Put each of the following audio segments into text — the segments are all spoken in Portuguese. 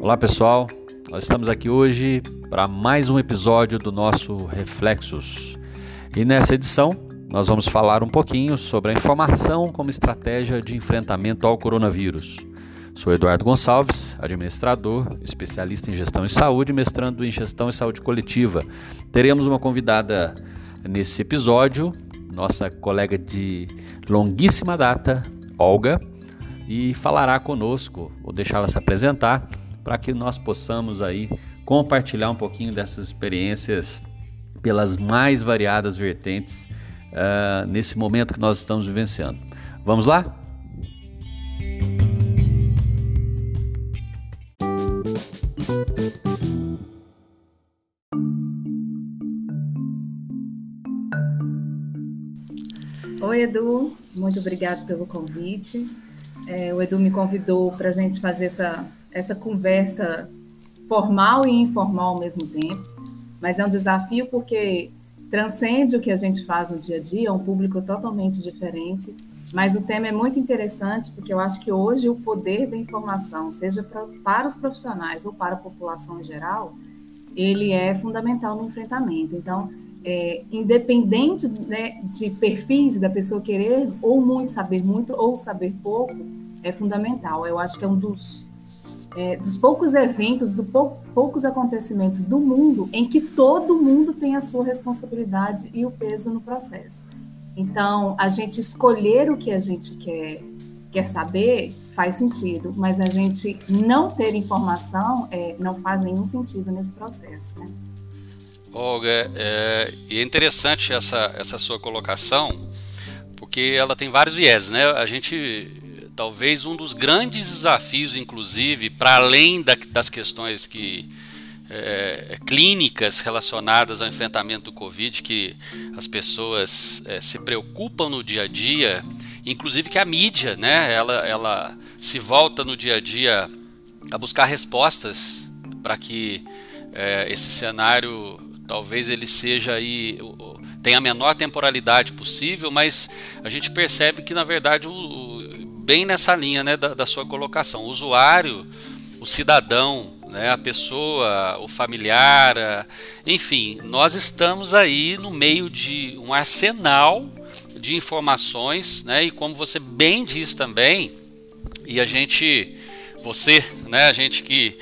Olá pessoal, nós estamos aqui hoje para mais um episódio do nosso Reflexos. E nessa edição nós vamos falar um pouquinho sobre a informação como estratégia de enfrentamento ao coronavírus. Sou Eduardo Gonçalves, administrador, especialista em gestão e saúde, mestrando em gestão e saúde coletiva. Teremos uma convidada nesse episódio, nossa colega de longuíssima data, Olga, e falará conosco, vou deixá-la se apresentar para que nós possamos aí compartilhar um pouquinho dessas experiências pelas mais variadas vertentes uh, nesse momento que nós estamos vivenciando. Vamos lá? Oi, Edu, muito obrigado pelo convite. É, o Edu me convidou para a gente fazer essa essa conversa formal e informal ao mesmo tempo, mas é um desafio porque transcende o que a gente faz no dia a dia, é um público totalmente diferente, mas o tema é muito interessante porque eu acho que hoje o poder da informação, seja pra, para os profissionais ou para a população em geral, ele é fundamental no enfrentamento. Então, é, independente né, de perfis da pessoa querer ou muito saber muito ou saber pouco, é fundamental. Eu acho que é um dos é, dos poucos eventos, dos pou, poucos acontecimentos do mundo em que todo mundo tem a sua responsabilidade e o peso no processo. Então, a gente escolher o que a gente quer, quer saber faz sentido, mas a gente não ter informação é, não faz nenhum sentido nesse processo. Né? Olga, é, é interessante essa, essa sua colocação, porque ela tem vários viés, né? A gente talvez um dos grandes desafios, inclusive, para além da, das questões que é, clínicas relacionadas ao enfrentamento do Covid, que as pessoas é, se preocupam no dia a dia, inclusive que a mídia, né, ela, ela se volta no dia a dia a buscar respostas para que é, esse cenário talvez ele seja aí tenha a menor temporalidade possível, mas a gente percebe que na verdade o, bem nessa linha né, da, da sua colocação. O usuário, o cidadão, né, a pessoa, o familiar, enfim, nós estamos aí no meio de um arsenal de informações, né, e como você bem diz também, e a gente, você, né, a gente que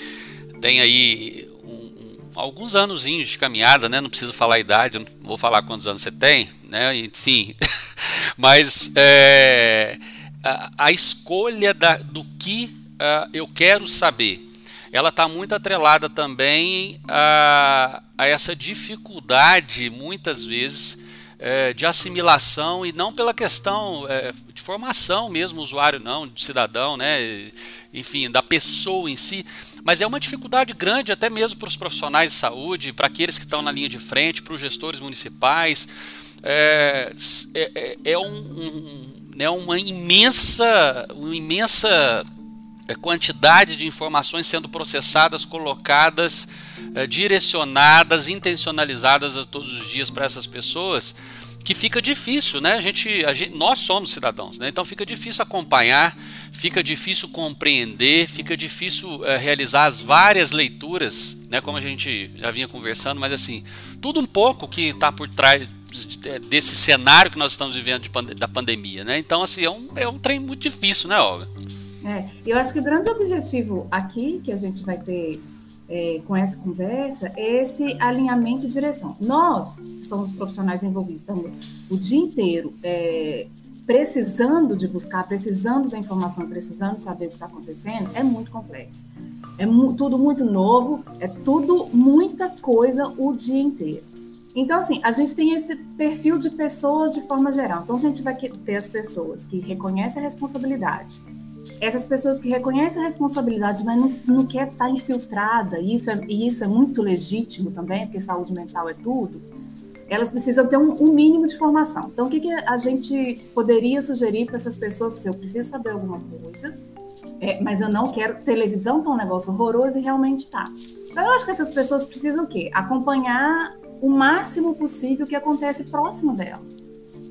tem aí um, um, alguns anos de caminhada, né, não preciso falar a idade, não vou falar quantos anos você tem, né, enfim, mas é, a, a escolha da, do que uh, eu quero saber, ela está muito atrelada também a, a essa dificuldade, muitas vezes, é, de assimilação e não pela questão é, de formação mesmo, usuário não, de cidadão, né? enfim, da pessoa em si, mas é uma dificuldade grande até mesmo para os profissionais de saúde, para aqueles que estão na linha de frente, para os gestores municipais. É, é, é, é um, um, né, uma imensa, uma imensa é, quantidade de informações sendo processadas, colocadas, é, direcionadas, intencionalizadas a todos os dias para essas pessoas, que fica difícil, né? A gente, a gente, nós somos cidadãos, né? Então fica difícil acompanhar, fica difícil compreender, fica difícil é, realizar as várias leituras, né? Como a gente já vinha conversando, mas assim, tudo um pouco que está por trás desse cenário que nós estamos vivendo pande da pandemia, né? Então, assim, é um, é um trem muito difícil, né, Olga? É, eu acho que o grande objetivo aqui que a gente vai ter é, com essa conversa é esse alinhamento e direção. Nós somos profissionais envolvidos, estamos o dia inteiro é, precisando de buscar, precisando da informação, precisando saber o que está acontecendo, é muito complexo. É mu tudo muito novo, é tudo muita coisa o dia inteiro. Então, assim, a gente tem esse perfil de pessoas de forma geral. Então, a gente vai ter as pessoas que reconhecem a responsabilidade. Essas pessoas que reconhecem a responsabilidade, mas não, não quer estar infiltrada, e isso, é, e isso é muito legítimo também, porque saúde mental é tudo, elas precisam ter um, um mínimo de formação. Então, o que, que a gente poderia sugerir para essas pessoas? Se eu preciso saber alguma coisa, é, mas eu não quero televisão, que é um negócio horroroso e realmente tá. Então, eu acho que essas pessoas precisam o quê? Acompanhar o máximo possível que acontece próximo dela.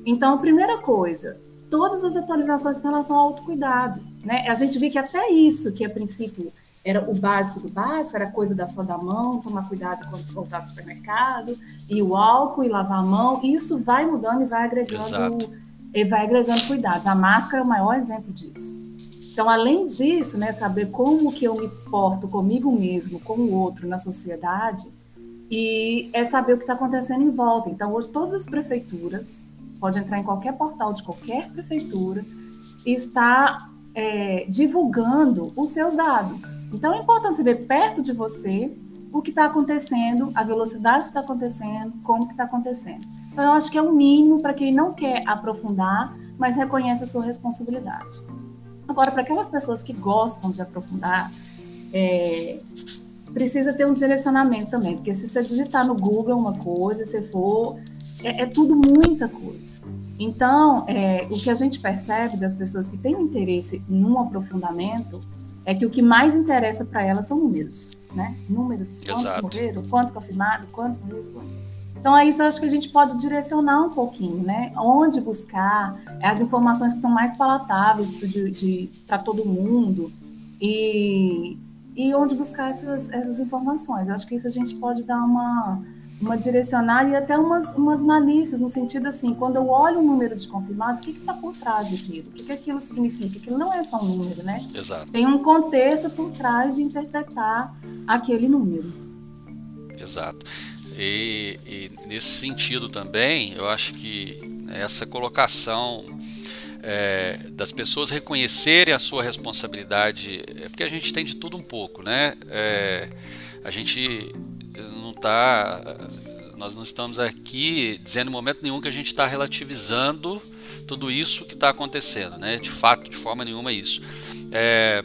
Então, primeira coisa, todas as atualizações com relação ao autocuidado. Né? A gente vê que até isso, que a princípio era o básico do básico, era coisa da só da mão, tomar cuidado quando voltar do supermercado, e o álcool e lavar a mão, isso vai mudando e vai agregando, e vai agregando cuidados. A máscara é o maior exemplo disso. Então, além disso, né, saber como que eu me porto comigo mesmo, com o outro na sociedade, e é saber o que está acontecendo em volta. Então, hoje todas as prefeituras, pode entrar em qualquer portal de qualquer prefeitura, e está é, divulgando os seus dados. Então é importante saber perto de você o que está acontecendo, a velocidade que está acontecendo, como que está acontecendo. Então eu acho que é um mínimo para quem não quer aprofundar, mas reconhece a sua responsabilidade. Agora, para aquelas pessoas que gostam de aprofundar, é, precisa ter um direcionamento também, porque se você digitar no Google uma coisa, se for, é, é tudo muita coisa. Então, é, o que a gente percebe das pessoas que têm um interesse num aprofundamento é que o que mais interessa para elas são números, né? Números, quantos Exato. morreram, quantos confirmados, quantos. Então, é isso eu acho que a gente pode direcionar um pouquinho, né? Onde buscar as informações que são mais palatáveis para todo mundo e, e onde buscar essas, essas informações. Eu acho que isso a gente pode dar uma uma direcionada e até umas, umas malícias, no sentido assim, quando eu olho o número de confirmados, o que está por trás daquilo? O que, que aquilo significa? Aquilo não é só um número, né? Exato. Tem um contexto por trás de interpretar aquele número. Exato. E, e nesse sentido também, eu acho que essa colocação é, das pessoas reconhecerem a sua responsabilidade, é porque a gente tem de tudo um pouco, né? É, a gente tá, nós não estamos aqui dizendo em momento nenhum que a gente está relativizando tudo isso que está acontecendo, né? De fato, de forma nenhuma é isso. É,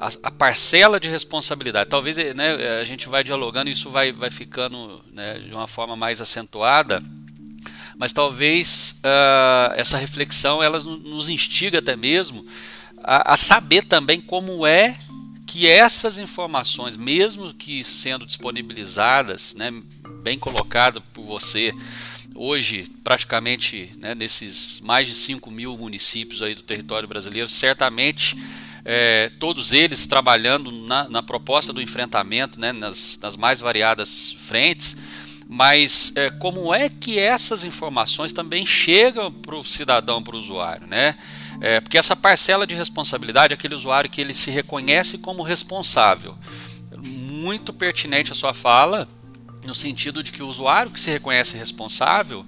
a, a, parcela de responsabilidade, talvez né, a gente vai dialogando e isso vai, vai ficando né, de uma forma mais acentuada, mas talvez uh, essa reflexão ela nos instiga até mesmo a, a saber também como é que essas informações, mesmo que sendo disponibilizadas, né, bem colocado por você, hoje praticamente né, nesses mais de 5 mil municípios aí do território brasileiro, certamente é, todos eles trabalhando na, na, proposta do enfrentamento, né, nas, nas mais variadas frentes, mas é, como é que essas informações também chegam para o cidadão, para o usuário, né? É, porque essa parcela de responsabilidade aquele usuário que ele se reconhece como responsável. Muito pertinente a sua fala, no sentido de que o usuário que se reconhece responsável,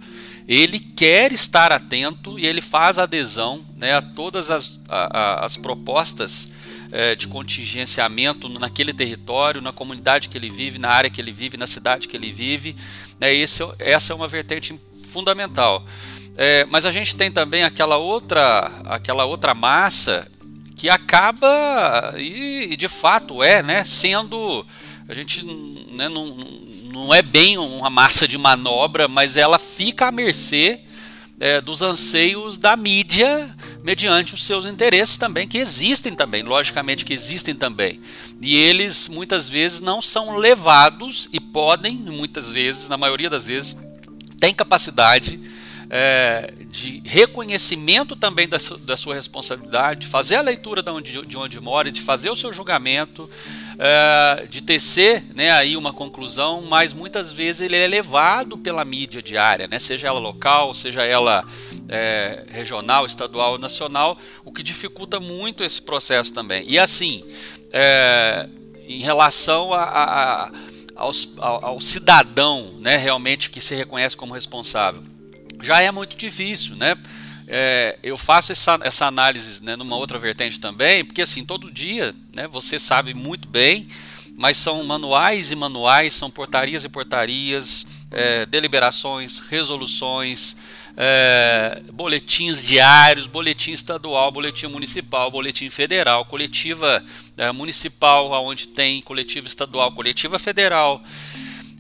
ele quer estar atento e ele faz adesão né, a todas as, a, a, as propostas é, de contingenciamento naquele território, na comunidade que ele vive, na área que ele vive, na cidade que ele vive. Né, esse, essa é uma vertente fundamental. É, mas a gente tem também aquela outra, aquela outra massa que acaba e, e de fato é, né, sendo a gente né, não, não é bem uma massa de manobra, mas ela fica à mercê é, dos anseios da mídia mediante os seus interesses também, que existem também, logicamente que existem também. E eles muitas vezes não são levados e podem, muitas vezes, na maioria das vezes, têm capacidade é, de reconhecimento também da, su, da, sua responsabilidade, de fazer a leitura de onde, de onde mora, de fazer o seu julgamento, é, de tecer né, aí uma conclusão, mas muitas vezes ele é levado pela mídia diária, né, seja ela local, seja ela é, regional, estadual, nacional, o que dificulta muito esse processo também. E assim, é, em relação a, a, a aos, ao, ao, cidadão né, realmente que se reconhece como responsável já é muito difícil, né? É, eu faço essa, essa análise né, numa outra vertente também, porque assim, todo dia né, você sabe muito bem, mas são manuais e manuais, são portarias e portarias, é, deliberações, resoluções, é, boletins diários, boletim estadual, boletim municipal, boletim federal, coletiva é, municipal, onde tem coletiva estadual, coletiva federal.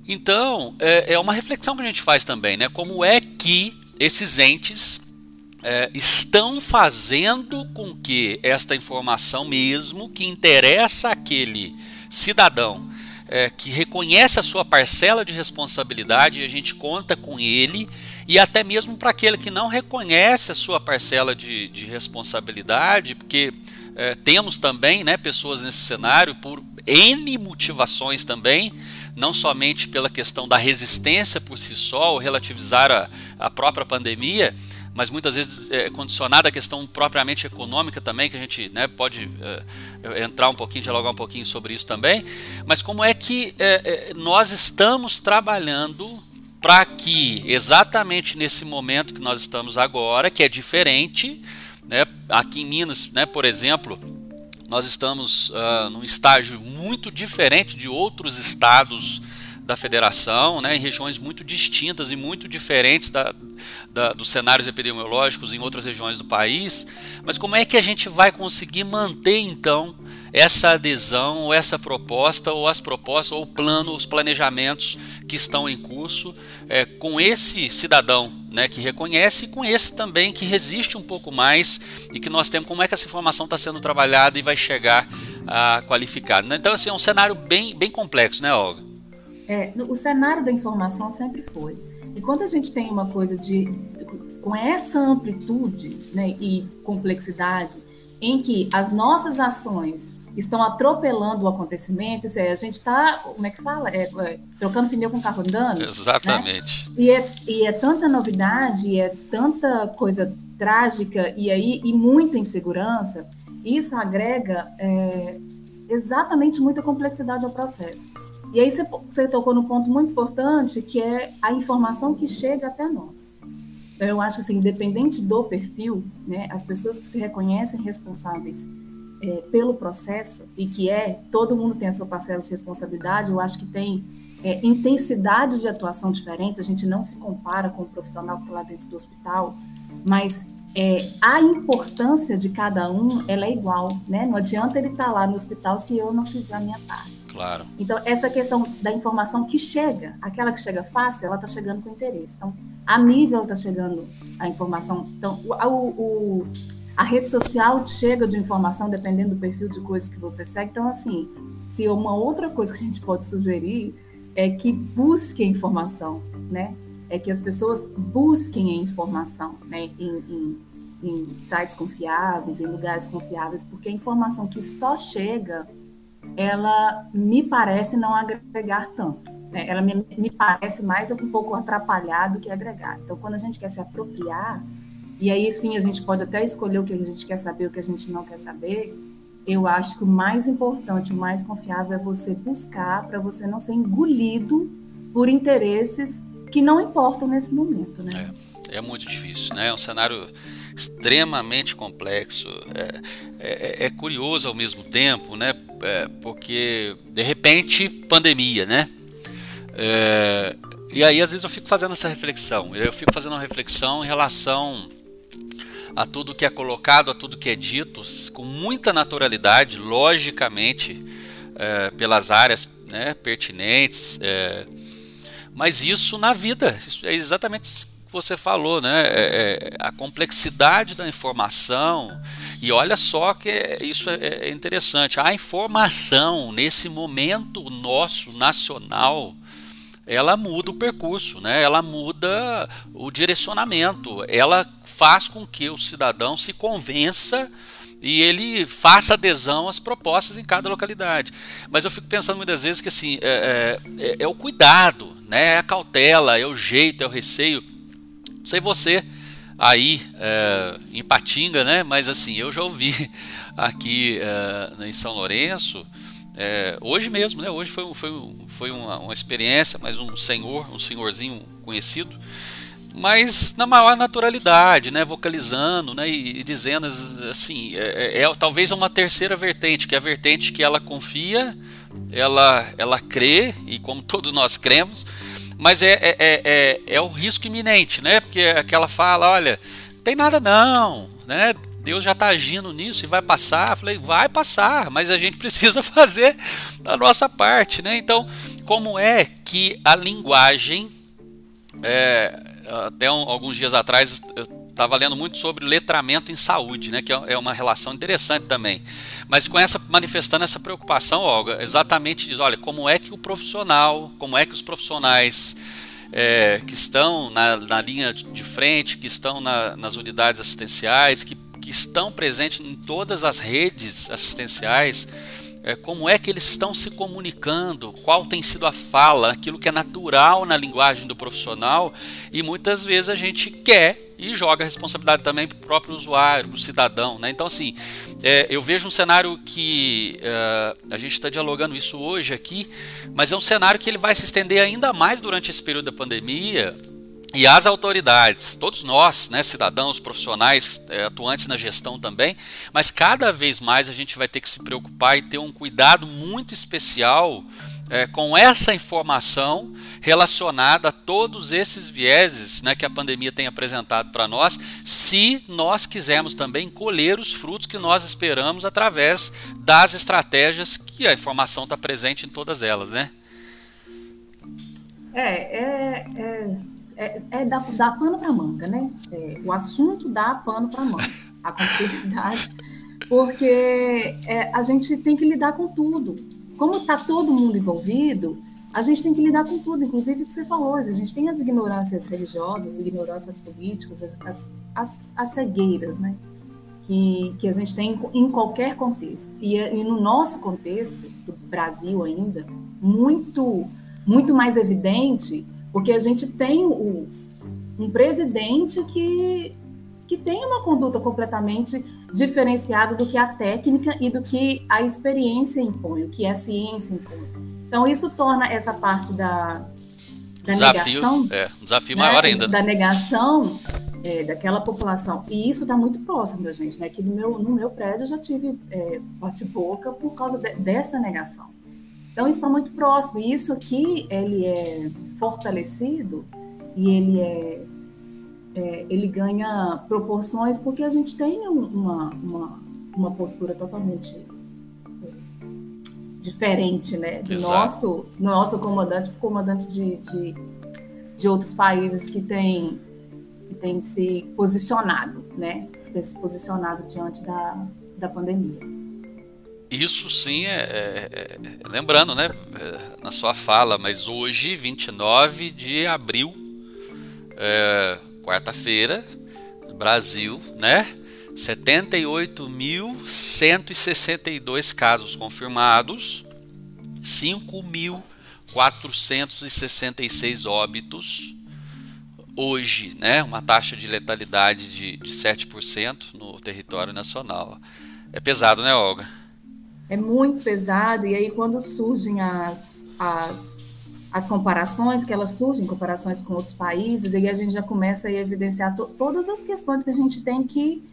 Então, é, é uma reflexão que a gente faz também, né? Como é que esses entes é, estão fazendo com que esta informação mesmo que interessa aquele cidadão é, que reconhece a sua parcela de responsabilidade e a gente conta com ele e até mesmo para aquele que não reconhece a sua parcela de, de responsabilidade porque é, temos também né, pessoas nesse cenário por N motivações também, não somente pela questão da resistência por si só, ou relativizar a, a própria pandemia, mas muitas vezes é condicionada à questão propriamente econômica também, que a gente né, pode é, entrar um pouquinho, dialogar um pouquinho sobre isso também. Mas como é que é, nós estamos trabalhando para que exatamente nesse momento que nós estamos agora, que é diferente, né, aqui em Minas, né, por exemplo, nós estamos uh, num estágio muito diferente de outros estados da federação, né, em regiões muito distintas e muito diferentes da, da, dos cenários epidemiológicos em outras regiões do país. Mas como é que a gente vai conseguir manter então essa adesão, ou essa proposta, ou as propostas, ou o plano, os planejamentos que estão em curso é, com esse cidadão né, que reconhece e com esse também que resiste um pouco mais e que nós temos como é que essa informação está sendo trabalhada e vai chegar a qualificada. Então, assim, é um cenário bem, bem complexo, né, Olga? É, o cenário da informação sempre foi. E quando a gente tem uma coisa de com essa amplitude né, e complexidade, em que as nossas ações estão atropelando o acontecimento, isso é, a gente está, como é que fala? É, é, trocando pneu com o carro andando. Né? Exatamente. Né? E, é, e é tanta novidade, é tanta coisa trágica e aí e muita insegurança, isso agrega é, exatamente muita complexidade ao processo. E aí você, você tocou no ponto muito importante, que é a informação que chega até nós. Então, eu acho assim, independente do perfil, né, as pessoas que se reconhecem responsáveis é, pelo processo e que é todo mundo tem a sua parcela de responsabilidade, eu acho que tem é, intensidades de atuação diferentes. A gente não se compara com o profissional que está lá dentro do hospital, mas é, a importância de cada um ela é igual, né? Não adianta ele estar tá lá no hospital se eu não fizer a minha parte. Claro. Então, essa questão da informação que chega, aquela que chega fácil, ela está chegando com interesse. Então, a mídia está chegando a informação. Então, o, o, a rede social chega de informação dependendo do perfil de coisas que você segue. Então, assim, se uma outra coisa que a gente pode sugerir é que busque informação, né? É que as pessoas busquem a informação, né? Em, em, em sites confiáveis, em lugares confiáveis, porque a informação que só chega ela me parece não agregar tanto. Né? Ela me, me parece mais um pouco atrapalhar do que agregar. Então, quando a gente quer se apropriar, e aí sim a gente pode até escolher o que a gente quer saber, o que a gente não quer saber, eu acho que o mais importante, o mais confiável é você buscar para você não ser engolido por interesses que não importam nesse momento, né? É, é muito difícil, né? É um cenário extremamente complexo, é, é, é curioso ao mesmo tempo, né? é, porque de repente pandemia, né? É, e aí às vezes eu fico fazendo essa reflexão, eu fico fazendo uma reflexão em relação a tudo que é colocado, a tudo que é dito, com muita naturalidade, logicamente, é, pelas áreas né, pertinentes, é, mas isso na vida, isso é exatamente você falou, né? É, é, a complexidade da informação. E olha só que é, isso é, é interessante. A informação, nesse momento nosso, nacional, ela muda o percurso, né? ela muda o direcionamento, ela faz com que o cidadão se convença e ele faça adesão às propostas em cada localidade. Mas eu fico pensando muitas vezes que assim é, é, é o cuidado, né? é a cautela, é o jeito, é o receio. Não sei você aí é, em Patinga, né? Mas assim, eu já ouvi aqui é, em São Lourenço, é, hoje mesmo, né? Hoje foi, foi, foi uma, uma, experiência, mas um senhor, um senhorzinho conhecido, mas na maior naturalidade, né? Vocalizando, né? E, e dizendo assim, é, é, é talvez uma terceira vertente, que é a vertente que ela confia, ela, ela crê e como todos nós cremos mas é, é, é, é, é o risco iminente, né? Porque aquela fala, olha, tem nada não, né? Deus já está agindo nisso e vai passar. Eu falei, vai passar, mas a gente precisa fazer a nossa parte, né? Então, como é que a linguagem, é, até um, alguns dias atrás eu estava lendo muito sobre letramento em saúde, né? Que é, é uma relação interessante também. Mas com essa manifestando essa preocupação, Olga, exatamente diz, olha, como é que o profissional, como é que os profissionais é, que estão na, na, linha de frente, que estão na, nas unidades assistenciais, que, que estão presentes em todas as redes assistenciais, é, como é que eles estão se comunicando, qual tem sido a fala, aquilo que é natural na linguagem do profissional, e muitas vezes a gente quer e joga a responsabilidade também para o próprio usuário, para o cidadão. Né? Então, assim, é, eu vejo um cenário que uh, a gente está dialogando isso hoje aqui, mas é um cenário que ele vai se estender ainda mais durante esse período da pandemia e as autoridades, todos nós, né, cidadãos, profissionais, é, atuantes na gestão também, mas cada vez mais a gente vai ter que se preocupar e ter um cuidado muito especial é, com essa informação relacionada a todos esses vieses né, que a pandemia tem apresentado para nós, se nós quisermos também colher os frutos que nós esperamos através das estratégias que a informação está presente em todas elas, né? É, é, é é, é dar, dar pano para manga, né? É, o assunto dá pano para manga, a complexidade, porque é, a gente tem que lidar com tudo. Como está todo mundo envolvido, a gente tem que lidar com tudo, inclusive o que você falou, a gente tem as ignorâncias religiosas, as ignorâncias políticas, as, as, as cegueiras, né? Que, que a gente tem em qualquer contexto. E, e no nosso contexto, do Brasil ainda, muito, muito mais evidente porque a gente tem o, um presidente que, que tem uma conduta completamente diferenciada do que a técnica e do que a experiência impõe, o que a ciência impõe. Então, isso torna essa parte da, da desafio, negação. É, um desafio né, maior ainda. Da negação é, daquela população. E isso está muito próximo da gente. Né? Aqui no meu, no meu prédio eu já tive é, bate-boca por causa de, dessa negação. Então, está muito próximo. E isso aqui, ele é fortalecido e ele é, é ele ganha proporções porque a gente tem uma, uma, uma postura totalmente é, diferente, né? Do nosso, nosso comandante para comandante de, de, de, outros países que tem, que tem se posicionado, né? Tem se posicionado diante da, da pandemia. Isso sim, é, é, é, lembrando, né, é, na sua fala, mas hoje, 29 de abril, é, quarta-feira, Brasil, né, 78.162 casos confirmados, 5.466 óbitos, hoje, né, uma taxa de letalidade de, de 7% no território nacional. É pesado, né, Olga? É muito pesado, e aí quando surgem as, as, as comparações, que elas surgem, comparações com outros países, aí a gente já começa a evidenciar to, todas as questões que a gente tem que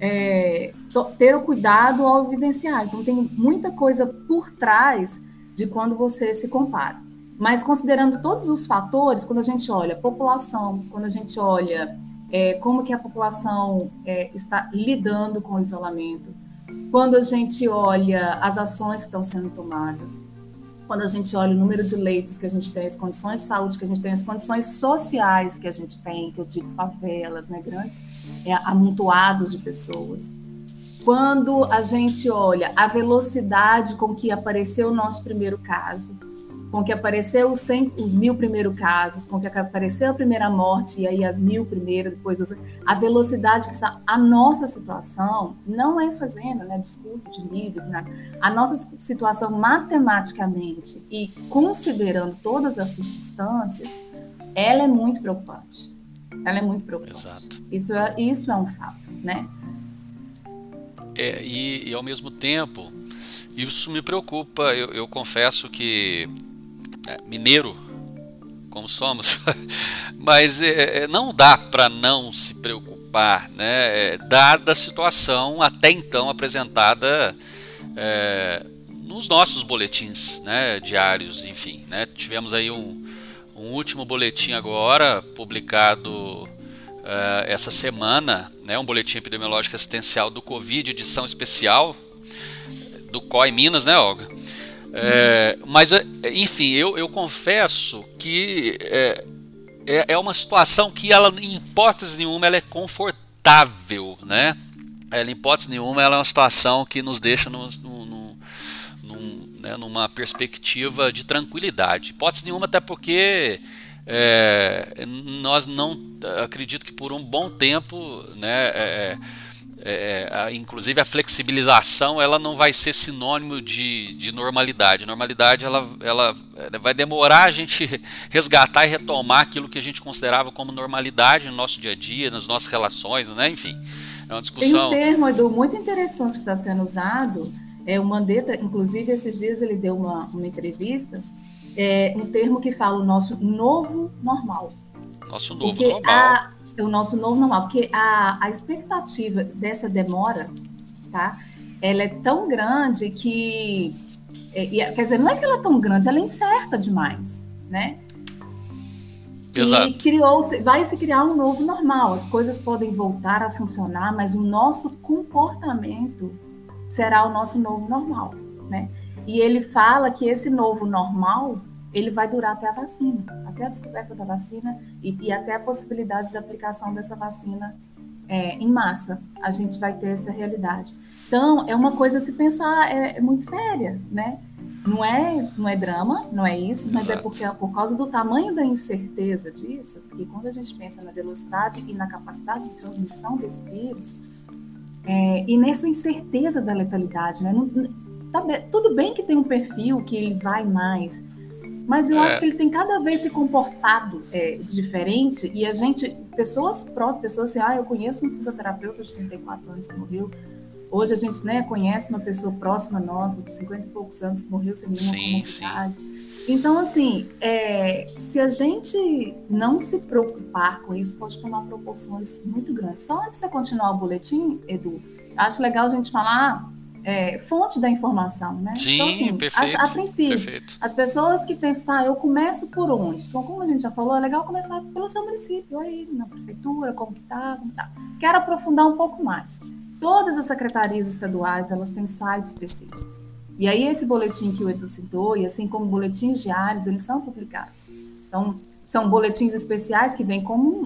é, to, ter o cuidado ao evidenciar. Então tem muita coisa por trás de quando você se compara. Mas considerando todos os fatores, quando a gente olha população, quando a gente olha é, como que a população é, está lidando com o isolamento, quando a gente olha as ações que estão sendo tomadas, quando a gente olha o número de leitos que a gente tem, as condições de saúde que a gente tem, as condições sociais que a gente tem, que eu digo favelas, né, grandes é, amontoados de pessoas. Quando a gente olha a velocidade com que apareceu o nosso primeiro caso, com que apareceu os, 100, os mil primeiros casos, com que apareceu a primeira morte e aí as mil primeiras, depois a velocidade que está. A nossa situação não é fazendo né, discurso de líder, de nada. A nossa situação matematicamente e considerando todas as circunstâncias, ela é muito preocupante. Ela é muito preocupante. Exato. Isso é, isso é um fato, né? É, e, e ao mesmo tempo, isso me preocupa. Eu, eu confesso que mineiro como somos, mas é, é não dá para não se preocupar, né? É, dada a situação até então apresentada é, nos nossos boletins né, diários, enfim. Né? Tivemos aí um, um último boletim agora, publicado essa semana, né, um boletim epidemiológico assistencial do Covid, edição especial do COI Minas, né, Olga? É, mas, é, enfim, eu, eu confesso que é, é, é, uma situação que ela, em hipótese nenhuma, ela é confortável, né? Ela, em hipótese nenhuma, ela é uma situação que nos deixa num, né, numa perspectiva de tranquilidade. Hipótese nenhuma, até porque é, nós não acredito que por um bom tempo, né? É, é, a, inclusive a flexibilização ela não vai ser sinônimo de, de normalidade. Normalidade ela, ela, ela, vai demorar a gente resgatar e retomar aquilo que a gente considerava como normalidade no nosso dia a dia, nas nossas relações, né? enfim. É uma discussão. Tem um termo Edu, muito interessante que está sendo usado. É, o Mandetta, inclusive, esses dias ele deu uma, uma entrevista, é, um termo que fala o nosso novo normal. Nosso novo Porque normal. A, o nosso novo normal, porque a, a expectativa dessa demora, tá? Ela é tão grande que, é, quer dizer, não é que ela é tão grande, ela é incerta demais, né? Exato. E criou, vai se criar um novo normal. As coisas podem voltar a funcionar, mas o nosso comportamento será o nosso novo normal, né? E ele fala que esse novo normal ele vai durar até a vacina, até a descoberta da vacina e, e até a possibilidade da aplicação dessa vacina é, em massa. A gente vai ter essa realidade. Então, é uma coisa a se pensar, é, é muito séria, né? Não é, não é drama, não é isso, mas é Exato. é porque por causa do tamanho da incerteza disso, porque quando a gente pensa na velocidade e na capacidade de transmissão desse vírus, é, e nessa incerteza da letalidade, né? Não, tá, tudo bem que tem um perfil que ele vai mais, mas eu é. acho que ele tem cada vez se comportado é, diferente e a gente, pessoas próximas, pessoas assim, ah, eu conheço um fisioterapeuta de 34 anos que morreu. Hoje a gente né, conhece uma pessoa próxima nossa, de 50 e poucos anos, que morreu sem nenhuma sim. Então, assim, é, se a gente não se preocupar com isso, pode tomar proporções muito grandes. Só antes de você continuar o boletim, Edu, acho legal a gente falar é, fonte da informação, né? Sim, então, assim, perfeito. A, a princípio, perfeito. as pessoas que pensam, ah, eu começo por onde? Então, como a gente já falou, é legal começar pelo seu município, aí, na prefeitura, como que tá, como tá. Quero aprofundar um pouco mais. Todas as secretarias estaduais, elas têm sites específicos. E aí, esse boletim que o Edu citou, e assim como boletins diários, eles são publicados. Então, são boletins especiais que vêm como um,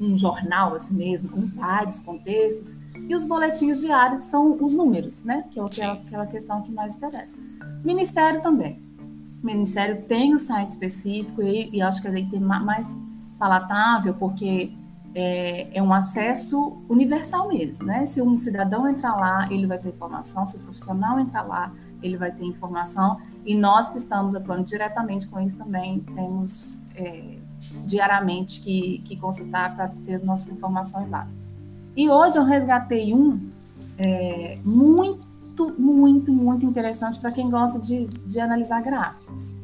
um, um jornal, assim mesmo, com vários contextos, e os boletins diários são os números, né? Que é aquela, aquela questão que mais interessa. Ministério também. O Ministério tem um site específico e, e acho que ele tem mais palatável, porque é, é, um acesso universal mesmo, né? Se um cidadão entrar lá, ele vai ter informação, se o profissional entrar lá, ele vai ter informação, e nós que estamos atuando diretamente com isso também temos é, diariamente que, que consultar para ter as nossas informações lá. E hoje eu resgatei um é, muito, muito, muito interessante para quem gosta de, de analisar gráficos.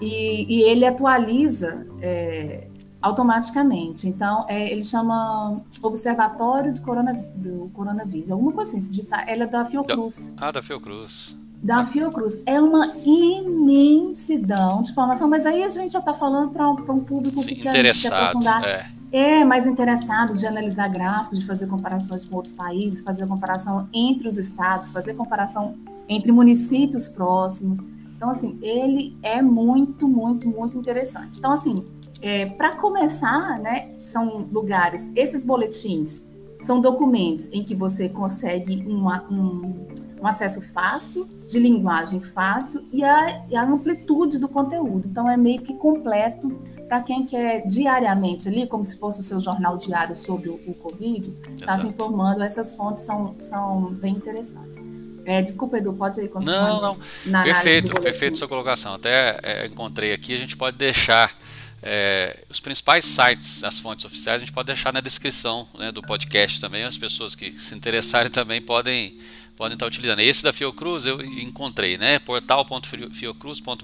E, e ele atualiza é, automaticamente. Então, é, ele chama Observatório do, Corona, do Coronavírus, alguma coisa assim. Digitar, ela é da Fiocruz. Ah, da Fiocruz. Da Fiocruz. É uma imensidão de informação, mas aí a gente já está falando para um público Sim, que quer, quer aprofundar. É é mais interessado de analisar gráficos, de fazer comparações com outros países, fazer comparação entre os estados, fazer comparação entre municípios próximos. Então, assim, ele é muito, muito, muito interessante. Então, assim, é, para começar, né, são lugares, esses boletins são documentos em que você consegue uma, um, um acesso fácil, de linguagem fácil e a, e a amplitude do conteúdo. Então, é meio que completo para quem quer diariamente ali, como se fosse o seu jornal diário sobre o, o Covid, está se informando, essas fontes são, são bem interessantes. É, desculpa, Edu, pode ir continuar. Não, não. Perfeito, perfeito sua colocação. Até é, encontrei aqui, a gente pode deixar é, os principais sites, as fontes oficiais, a gente pode deixar na descrição né, do podcast também. As pessoas que se interessarem também podem, podem estar utilizando. Esse da Fiocruz eu encontrei, né? portal.fiocruz.br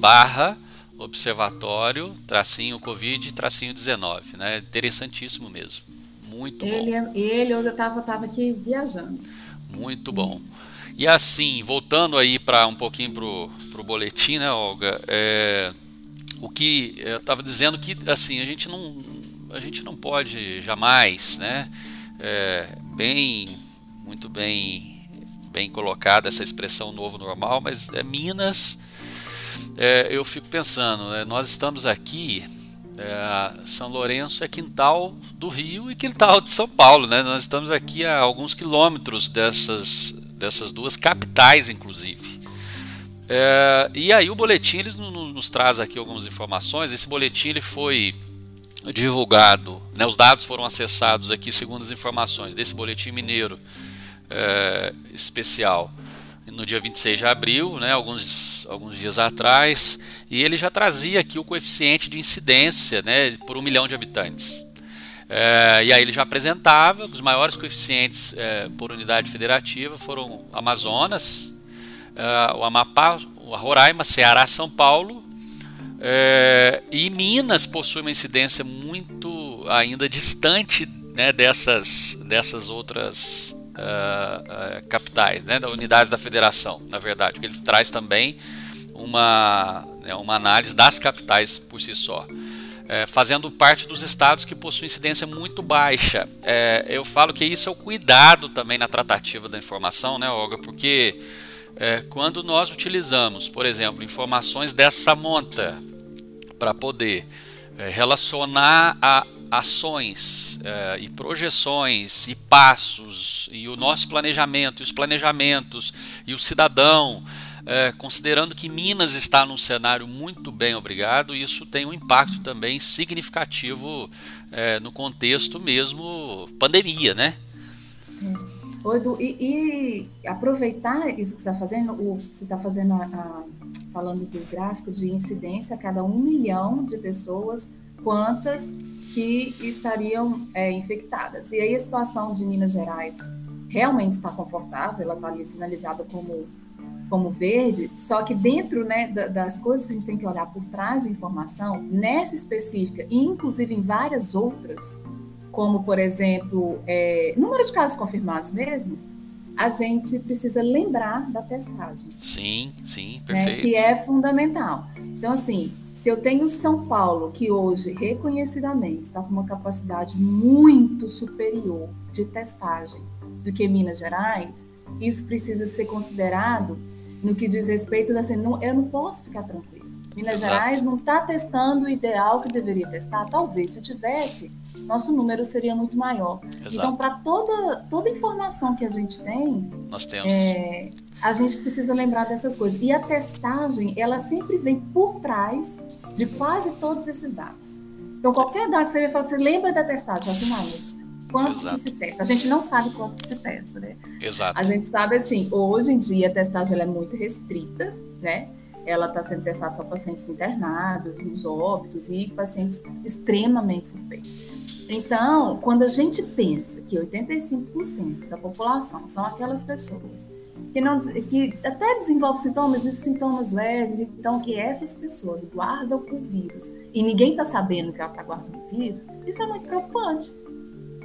barra observatório, tracinho Covid, tracinho 19, né? Interessantíssimo mesmo. Muito ele, bom. É, ele, hoje eu estava tava aqui viajando. Muito bom. E assim, voltando aí para um pouquinho pro, pro boletim, né, Olga? É, o que eu estava dizendo que assim a gente não a gente não pode jamais, né? É, bem, muito bem, bem colocada essa expressão novo normal, mas é Minas é, eu fico pensando, né, nós estamos aqui, é, São Lourenço é quintal do Rio e quintal de São Paulo, né? Nós estamos aqui a alguns quilômetros dessas, dessas duas capitais, inclusive. É, e aí o boletim eles nos, nos traz aqui algumas informações. Esse boletim ele foi divulgado, né, os dados foram acessados aqui segundo as informações desse boletim mineiro é, especial no dia 26 de abril, né, alguns, alguns dias atrás, e ele já trazia aqui o coeficiente de incidência né, por um milhão de habitantes. É, e aí ele já apresentava os maiores coeficientes é, por unidade federativa foram Amazonas, é, o Amapá, o Roraima, Ceará, São Paulo é, e Minas possui uma incidência muito ainda distante né, dessas, dessas outras uh, capitais, né, da unidades da federação, na verdade, porque ele traz também uma, né, uma análise das capitais por si só. É, fazendo parte dos estados que possuem incidência muito baixa. É, eu falo que isso é o cuidado também na tratativa da informação, né, Olga? Porque é, quando nós utilizamos, por exemplo, informações dessa monta para poder relacionar a ações eh, e projeções e passos e o nosso planejamento e os planejamentos e o cidadão eh, considerando que Minas está num cenário muito bem obrigado isso tem um impacto também significativo eh, no contexto mesmo pandemia né? Oi, Edu, e, e, aproveitar isso que você está fazendo, o, você está fazendo a, a, falando do gráfico de incidência a cada um milhão de pessoas, quantas que estariam é, infectadas. E aí a situação de Minas Gerais realmente está confortável, ela está ali sinalizada como, como verde, só que dentro né, das coisas que a gente tem que olhar por trás de informação, nessa específica, e inclusive em várias outras, como, por exemplo, é, número de casos confirmados mesmo, a gente precisa lembrar da testagem. Sim, sim, perfeito. Né, que é fundamental. Então, assim, se eu tenho São Paulo, que hoje reconhecidamente está com uma capacidade muito superior de testagem do que Minas Gerais, isso precisa ser considerado no que diz respeito assim, não, eu não posso ficar tranquilo. Minas Exato. Gerais não está testando o ideal que deveria testar. Talvez se tivesse, nosso número seria muito maior. Exato. Então, para toda, toda informação que a gente tem, nós temos. É, a gente precisa lembrar dessas coisas. E a testagem, ela sempre vem por trás de quase todos esses dados. Então, qualquer dado que você vai falar, você lembra da testagem, assim, mas quanto Exato. que se testa? A gente não sabe quanto que se testa, né? Exato. A gente sabe assim, hoje em dia a testagem é muito restrita, né? ela está sendo testada só pacientes internados, os óbitos e pacientes extremamente suspeitos. Então, quando a gente pensa que 85% da população são aquelas pessoas que, não, que até desenvolvem sintomas e sintomas leves, então que essas pessoas guardam o vírus e ninguém está sabendo que ela está guardando o vírus, isso é muito preocupante.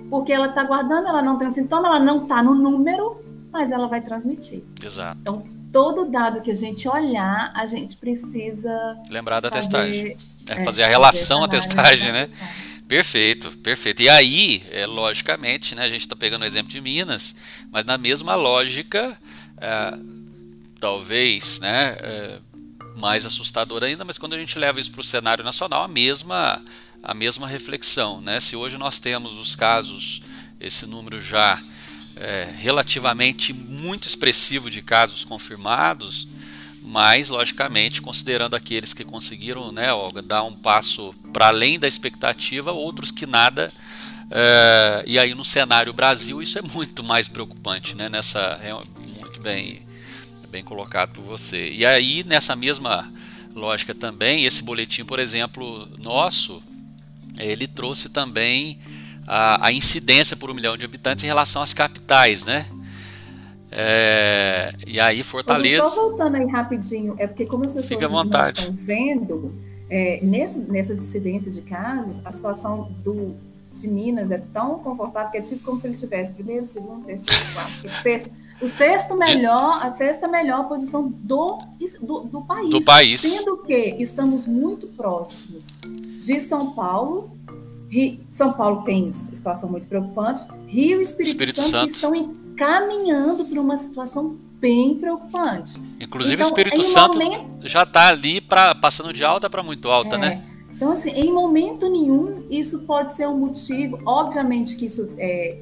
Porque ela está guardando, ela não tem sintoma, ela não está no número, mas ela vai transmitir. Exato. Então, todo dado que a gente olhar, a gente precisa. Lembrar da fazer, testagem. É, fazer a relação à testagem, né? Perfeito, perfeito. E aí, é, logicamente, né, a gente está pegando o exemplo de Minas, mas na mesma lógica, é, talvez, né, é, mais assustador ainda, mas quando a gente leva isso para o cenário nacional, a mesma, a mesma reflexão. Né? Se hoje nós temos os casos, esse número já é, relativamente muito expressivo de casos confirmados, mas logicamente considerando aqueles que conseguiram, né, dar um passo para além da expectativa, outros que nada. É, e aí no cenário Brasil isso é muito mais preocupante, né? Nessa é muito bem bem colocado por você. E aí nessa mesma lógica também esse boletim, por exemplo, nosso, ele trouxe também a, a, incidência por um milhão de habitantes em relação às capitais, né? É, e aí Fortaleza. Só voltando aí rapidinho, é porque como as pessoas Fica à vontade. estão vendo, é, nessa, nessa dissidência de casos, a situação do, de Minas é tão confortável que é tipo como se ele tivesse primeiro, segundo, terceiro, quarto, sexto. O sexto melhor, a sexta melhor posição do, do, do país. Do país. Sendo que estamos muito próximos de São Paulo Rio, São Paulo tem situação muito preocupante. Rio e Espírito, Espírito Santo, Santo, estão encaminhando para uma situação bem preocupante. Inclusive então, Espírito Santo momento... já está ali pra, passando de alta para muito alta, é. né? Então, assim, em momento nenhum isso pode ser um motivo. Obviamente que isso é,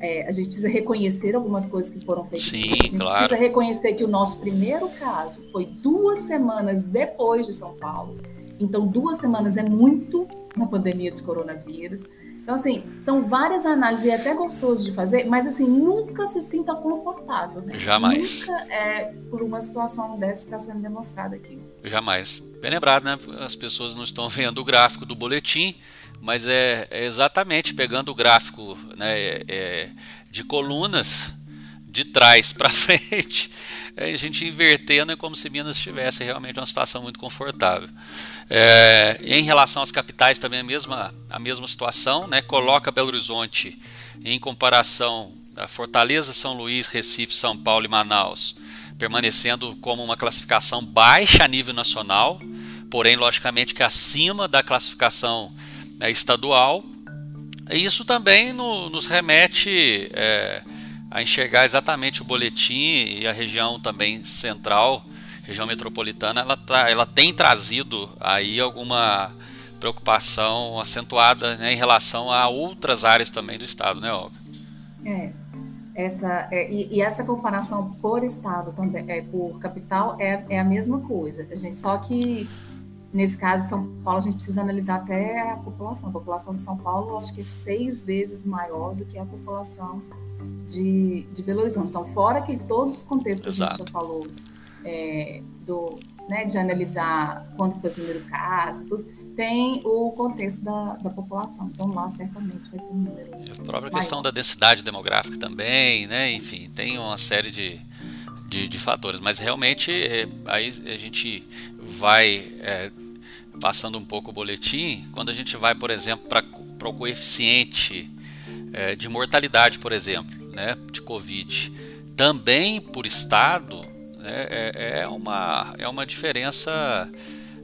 é, a gente precisa reconhecer algumas coisas que foram feitas. Sim, a gente claro. precisa reconhecer que o nosso primeiro caso foi duas semanas depois de São Paulo. Então, duas semanas é muito na pandemia de coronavírus. Então, assim, são várias análises e é até gostoso de fazer, mas, assim, nunca se sinta confortável. Né? Jamais. Nunca é por uma situação dessa que está sendo demonstrada aqui. Jamais. Bem lembrado, né? As pessoas não estão vendo o gráfico do boletim, mas é, é exatamente pegando o gráfico né, é, é de colunas de trás para frente, a gente invertendo é como se Minas estivesse realmente uma situação muito confortável. É, em relação às capitais também a mesma, a mesma situação, né? coloca Belo Horizonte em comparação a Fortaleza, São Luís, Recife, São Paulo e Manaus, permanecendo como uma classificação baixa a nível nacional, porém logicamente que acima da classificação né, estadual. Isso também no, nos remete é, a enxergar exatamente o boletim e a região também central, região metropolitana, ela, tá, ela tem trazido aí alguma preocupação acentuada né, em relação a outras áreas também do estado, né, Olga? É, essa, é, e, e, essa comparação por estado também, é, por capital, é, é a mesma coisa. A gente, só que nesse caso, São Paulo, a gente precisa analisar até a população. A população de São Paulo, acho que é seis vezes maior do que a população de, de Belo Horizonte. Então, fora que todos os contextos Exato. que a gente já falou, é, do, né, de analisar quando foi o primeiro caso, tudo, tem o contexto da, da população. Então, lá certamente vai ter um número. A própria maior. questão da densidade demográfica também, né? Enfim, tem uma série de, de, de fatores. Mas realmente, é, aí a gente vai. É, passando um pouco o boletim, quando a gente vai, por exemplo, para o coeficiente é, de mortalidade, por exemplo, né, de Covid, também por estado, né, é, é, uma, é uma diferença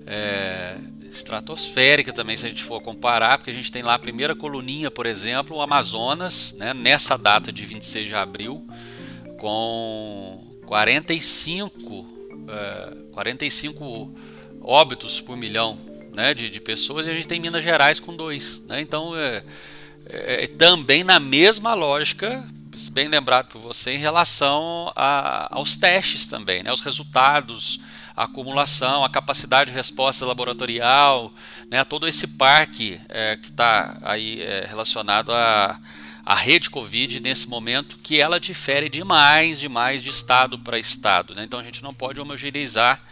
é, estratosférica também, se a gente for comparar, porque a gente tem lá a primeira coluninha, por exemplo, o Amazonas, né, nessa data de 26 de abril, com 45, é, 45 óbitos por milhão né, de, de pessoas, e a gente tem Minas Gerais com dois. Né, então, é, é, também na mesma lógica, bem lembrado por você, em relação a, aos testes também, né, os resultados, a acumulação, a capacidade de resposta laboratorial, né, todo esse parque é, que está aí é, relacionado a rede Covid nesse momento que ela difere demais, demais de estado para estado. Né? Então a gente não pode homogeneizar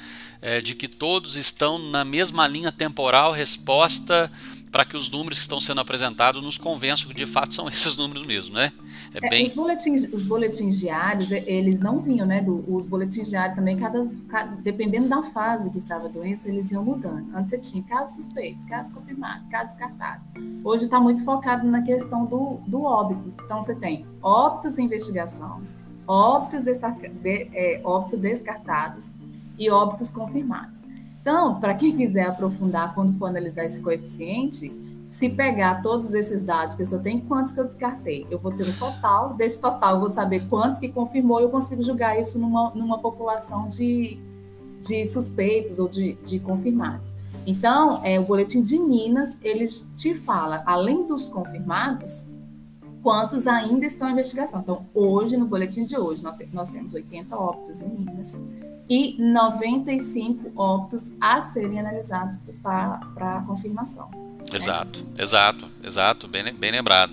é, de que todos estão na mesma linha temporal, resposta para que os números que estão sendo apresentados nos convençam que de fato são esses números mesmo, né? É, é bem... os, boletins, os boletins diários, eles não vinham, né? Do, os boletins diários também, cada, cada, dependendo da fase que estava a doença, eles iam mudando. Antes você tinha casos suspeitos, casos confirmados, casos descartados. Hoje está muito focado na questão do, do óbito. Então você tem óbitos em investigação, óbitos, de, é, óbitos descartados, e óbitos confirmados. Então, para quem quiser aprofundar quando for analisar esse coeficiente, se pegar todos esses dados, porque eu tenho quantos que eu descartei, eu vou ter o total, desse total eu vou saber quantos que confirmou eu consigo julgar isso numa, numa população de, de suspeitos ou de, de confirmados. Então, é, o boletim de Minas, eles te fala, além dos confirmados, quantos ainda estão em investigação. Então, hoje, no boletim de hoje, nós temos 80 óbitos em Minas, e 95 óbitos a serem analisados para confirmação. Exato, né? exato, exato, bem, bem lembrado.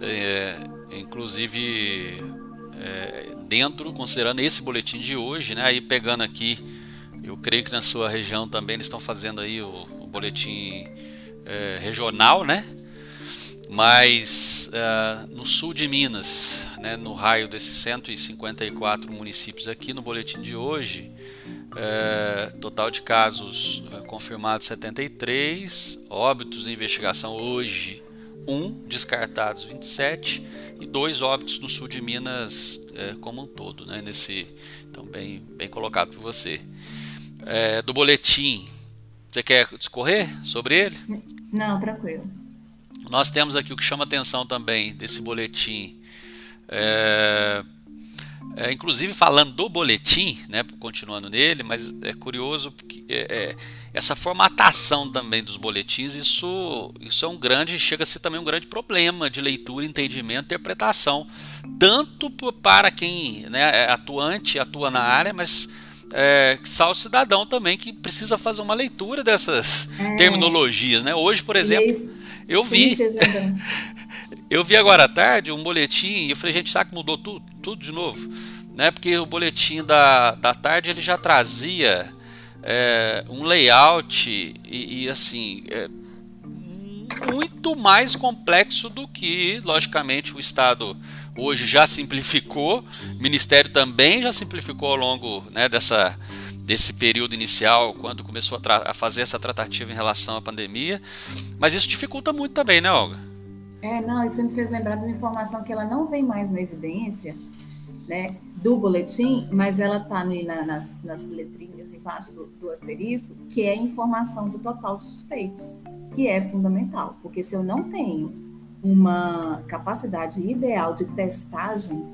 É, inclusive, é, dentro, considerando esse boletim de hoje, né, aí pegando aqui, eu creio que na sua região também eles estão fazendo aí o, o boletim é, regional, né? Mas uh, no sul de Minas, né, no raio desses 154 municípios aqui no boletim de hoje, uh, total de casos uh, confirmados 73, óbitos em investigação hoje 1, descartados 27 e dois óbitos no sul de Minas como um todo, né, nesse, então bem, bem colocado por você. do boletim, você quer discorrer sobre ele? Não, tranquilo. Nós temos aqui o que chama atenção também desse boletim. É, é, inclusive falando do boletim, né, continuando nele, mas é curioso porque é, é, essa formatação também dos boletins, isso, isso é um grande, chega a ser também um grande problema de leitura, entendimento, interpretação, tanto para quem né, é atuante, atua na área, mas é, salvo cidadão também que precisa fazer uma leitura dessas é. terminologias, né? Hoje, por exemplo, eu vi eu vi agora à tarde um boletim e eu falei, gente, sabe que mudou tudo, tudo de novo? Né? Porque o boletim da, da tarde ele já trazia é, um layout e, e assim é, muito mais complexo do que, logicamente, o Estado hoje já simplificou, o Ministério também já simplificou ao longo né, dessa, desse período inicial, quando começou a, a, fazer essa tratativa em relação à pandemia, mas isso dificulta muito também, né, Olga? É, não, isso me fez lembrar de uma informação que ela não vem mais na evidência, né, do boletim, mas ela está na, nas, nas letrinhas embaixo do, do asterisco, que é a informação do total de suspeitos, que é fundamental, porque se eu não tenho uma capacidade ideal de testagem,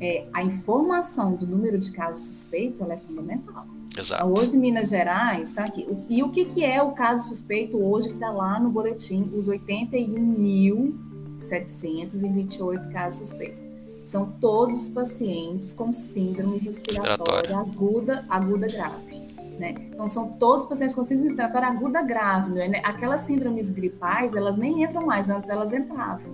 é, a informação do número de casos suspeitos ela é fundamental. Exato. Então, hoje, Minas Gerais está aqui. E o que, que é o caso suspeito hoje que está lá no boletim? Os 81.728 casos suspeitos são todos os pacientes com síndrome respiratória aguda, aguda grave. Né? Então, são todos os pacientes com síndrome respiratória aguda grave. Né? Aquelas síndromes gripais, elas nem entram mais, antes elas entravam.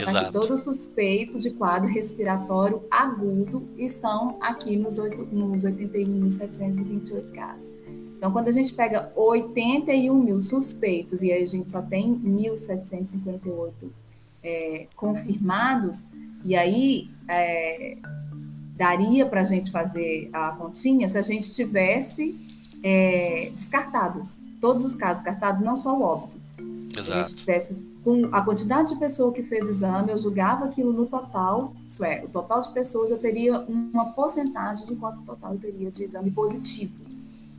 Então, tá todos suspeitos de quadro respiratório agudo estão aqui nos, nos 81.728 casos. Então, quando a gente pega 81 mil suspeitos e a gente só tem 1.758 é, confirmados, e aí é, daria para a gente fazer a continha se a gente tivesse é, descartados, todos os casos descartados, não só óbitos. Exato. Se a gente tivesse com a quantidade de pessoa que fez exame, eu julgava aquilo no total, isso é, o total de pessoas, eu teria uma porcentagem de quanto total eu teria de exame positivo.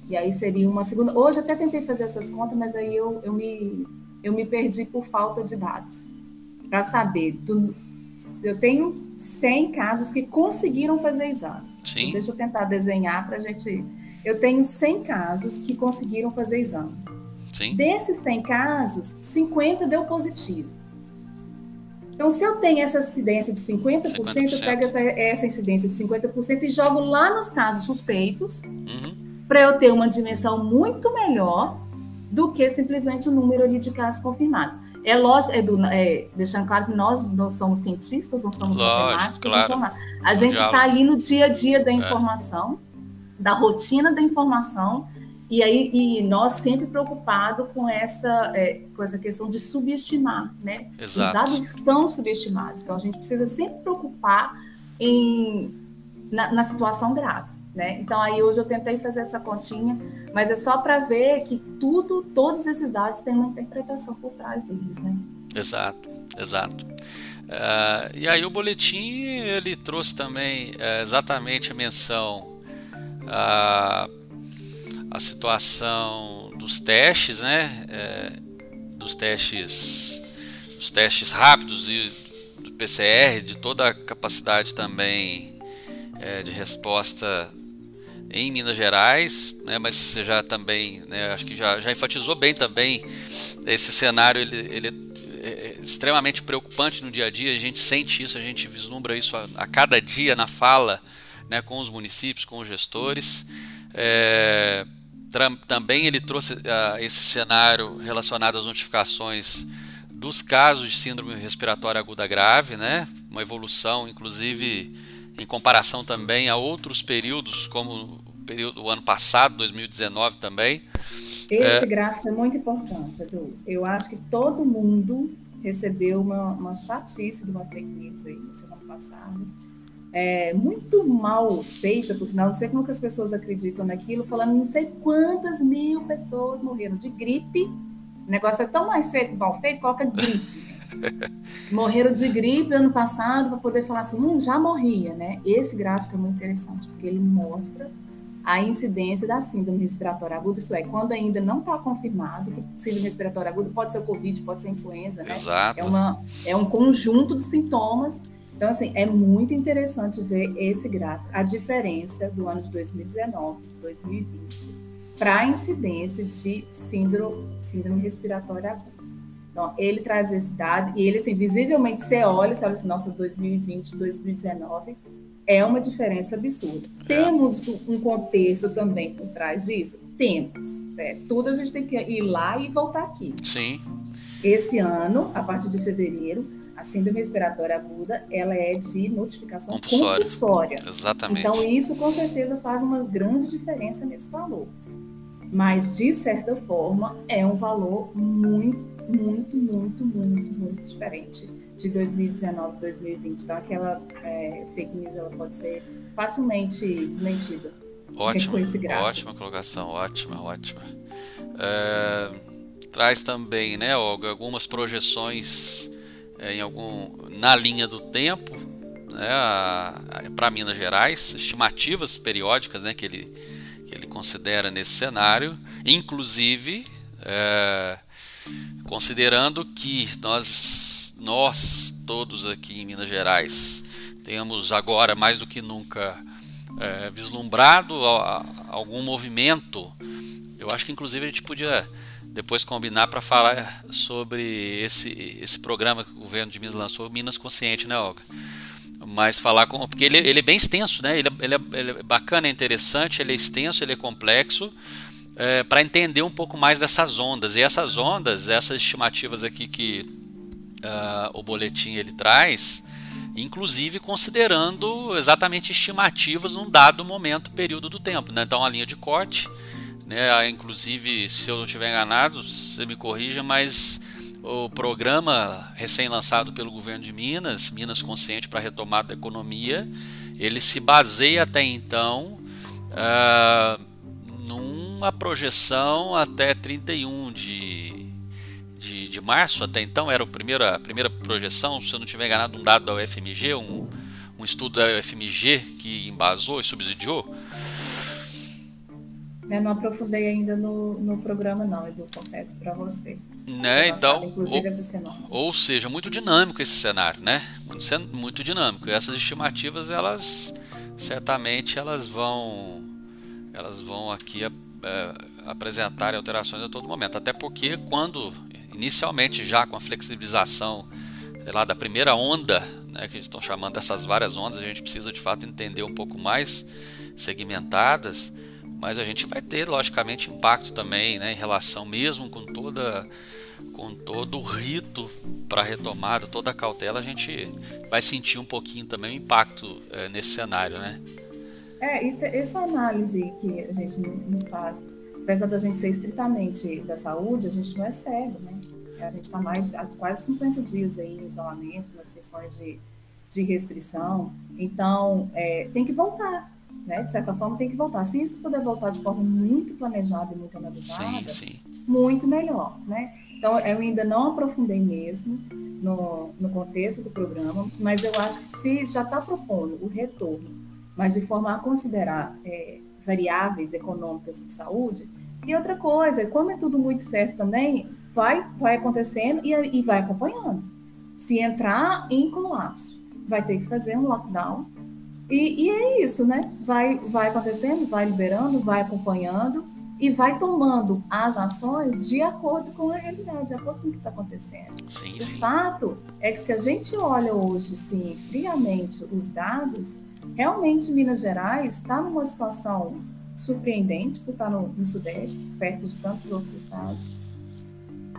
E aí seria uma segunda. Hoje até tentei fazer essas contas, mas aí eu, eu, me, eu me perdi por falta de dados para saber. Do, eu tenho 100 casos que conseguiram fazer exame. Sim. Deixa eu tentar desenhar para a gente. Eu tenho 100 casos que conseguiram fazer exame. Sim. Desses 100 casos, 50 deu positivo. Então, se eu tenho essa incidência de 50%, 50%. eu pego essa, essa, incidência de 50% e jogo lá nos casos suspeitos, uhum. para eu ter uma dimensão muito melhor do que simplesmente o número ali de casos confirmados. É lógico, Edu, é, deixando claro que nós não somos cientistas, não somos lógico, matemáticos, claro. somos a gente está ali no dia a dia da é. informação, é. da rotina da informação, e aí e nós sempre preocupados com essa, é, com essa questão de subestimar, né? Exato. Os dados são subestimados, então a gente precisa sempre preocupar em, na, na situação grave. Né? Então aí hoje eu tentei fazer essa continha, mas é só para ver que tudo, todos esses dados têm uma interpretação por trás deles, né? Exato, exato. Uh, e aí o boletim ele trouxe também uh, exatamente a menção a, a situação dos testes, né? Uh, dos testes, dos testes rápidos e do PCR, de toda a capacidade também é, de resposta em Minas Gerais, né, mas você já também, né, acho que já, já enfatizou bem também esse cenário, ele, ele é, é extremamente preocupante no dia a dia, a gente sente isso, a gente vislumbra isso a, a cada dia na fala né, com os municípios, com os gestores. É, também ele trouxe uh, esse cenário relacionado às notificações dos casos de síndrome respiratória aguda grave, né, uma evolução, inclusive em comparação também a outros períodos, como o período do ano passado, 2019 também. Esse é... gráfico é muito importante, Edu. Eu acho que todo mundo recebeu uma, uma chatice de uma fake news aí na semana passada. É, muito mal feita, por sinal, não sei como que as pessoas acreditam naquilo, falando não sei quantas mil pessoas morreram de gripe. O negócio é tão mais feito, mal feito, coloca gripe. Morreram de gripe ano passado para poder falar assim, hum, já morria, né? Esse gráfico é muito interessante porque ele mostra a incidência da síndrome respiratória aguda, isso é, quando ainda não está confirmado que síndrome respiratória aguda pode ser o Covid, pode ser influenza, né? Exato. É, uma, é um conjunto de sintomas. Então, assim, é muito interessante ver esse gráfico, a diferença do ano de 2019 e 2020 para a incidência de síndrome, síndrome respiratória aguda. Então, ele traz esse dado, e ele, assim, visivelmente, você olha, você olha assim, nossa, 2020, 2019, é uma diferença absurda. É. Temos um contexto também por trás disso? Temos. É, tudo a gente tem que ir lá e voltar aqui. Sim. Esse ano, a partir de fevereiro, a síndrome respiratória aguda, ela é de notificação compulsória. compulsória. Exatamente. Então, isso com certeza faz uma grande diferença nesse valor. Mas, de certa forma, é um valor muito, muito, muito, muito, muito diferente de 2019 2020. Então, aquela é, fake news ela pode ser facilmente desmentida. Ótima, ótima colocação, ótima, ótima. É, traz também, né, Olga, algumas projeções em algum, na linha do tempo, né, para Minas Gerais, estimativas periódicas né, que, ele, que ele considera nesse cenário, inclusive é, considerando que nós, nós todos aqui em Minas Gerais temos agora mais do que nunca é, vislumbrado algum movimento, eu acho que inclusive a gente podia depois combinar para falar sobre esse, esse programa que o governo de Minas lançou, Minas Consciente, né, Olga? Mas falar com. Porque ele, ele é bem extenso, né? Ele, ele, é, ele é bacana, é interessante, ele é extenso, ele é complexo é, para entender um pouco mais dessas ondas. E essas ondas, essas estimativas aqui que uh, o boletim ele traz, inclusive considerando exatamente estimativas num dado momento, período do tempo. Né? Então, a linha de corte, né? inclusive, se eu não estiver enganado, você me corrija, mas o programa recém-lançado pelo governo de Minas, Minas Consciente para a Retomada da Economia, ele se baseia até então uh, uma projeção até 31 de, de, de março, até então era a primeira, a primeira projeção, se eu não estiver enganado, um dado da UFMG, um, um estudo da UFMG que embasou e subsidiou. Eu não aprofundei ainda no, no programa, não, Edu, confesso para você. Né, então, ou, ou seja, muito dinâmico esse cenário, né? Muito, muito dinâmico. E essas estimativas, elas certamente elas vão elas vão aqui é, apresentarem alterações a todo momento. Até porque quando inicialmente já com a flexibilização sei lá, da primeira onda, né, que eles estão chamando dessas várias ondas, a gente precisa de fato entender um pouco mais segmentadas, mas a gente vai ter logicamente impacto também né, em relação mesmo com toda com todo o rito para retomada, toda a cautela, a gente vai sentir um pouquinho também o impacto é, nesse cenário, né? É, isso, essa análise que a gente não faz, apesar da gente ser estritamente da saúde, a gente não é cego, né? A gente está mais quase 50 dias aí em isolamento, nas questões de, de restrição. Então, é, tem que voltar, né? De certa forma, tem que voltar. Se isso puder voltar de forma muito planejada e muito analisada, sim, sim. muito melhor, né? Então, eu ainda não aprofundei mesmo no, no contexto do programa, mas eu acho que se já está propondo o retorno mas de forma a considerar é, variáveis econômicas de saúde. E outra coisa, como é tudo muito certo também, vai, vai acontecendo e, e vai acompanhando. Se entrar em colapso, vai ter que fazer um lockdown. E, e é isso, né? Vai, vai acontecendo, vai liberando, vai acompanhando e vai tomando as ações de acordo com a realidade, de acordo com o que está acontecendo. Sim, o sim. fato é que se a gente olha hoje, sim, friamente os dados, Realmente, Minas Gerais está numa situação surpreendente por estar no, no, Sudeste, perto de tantos outros estados.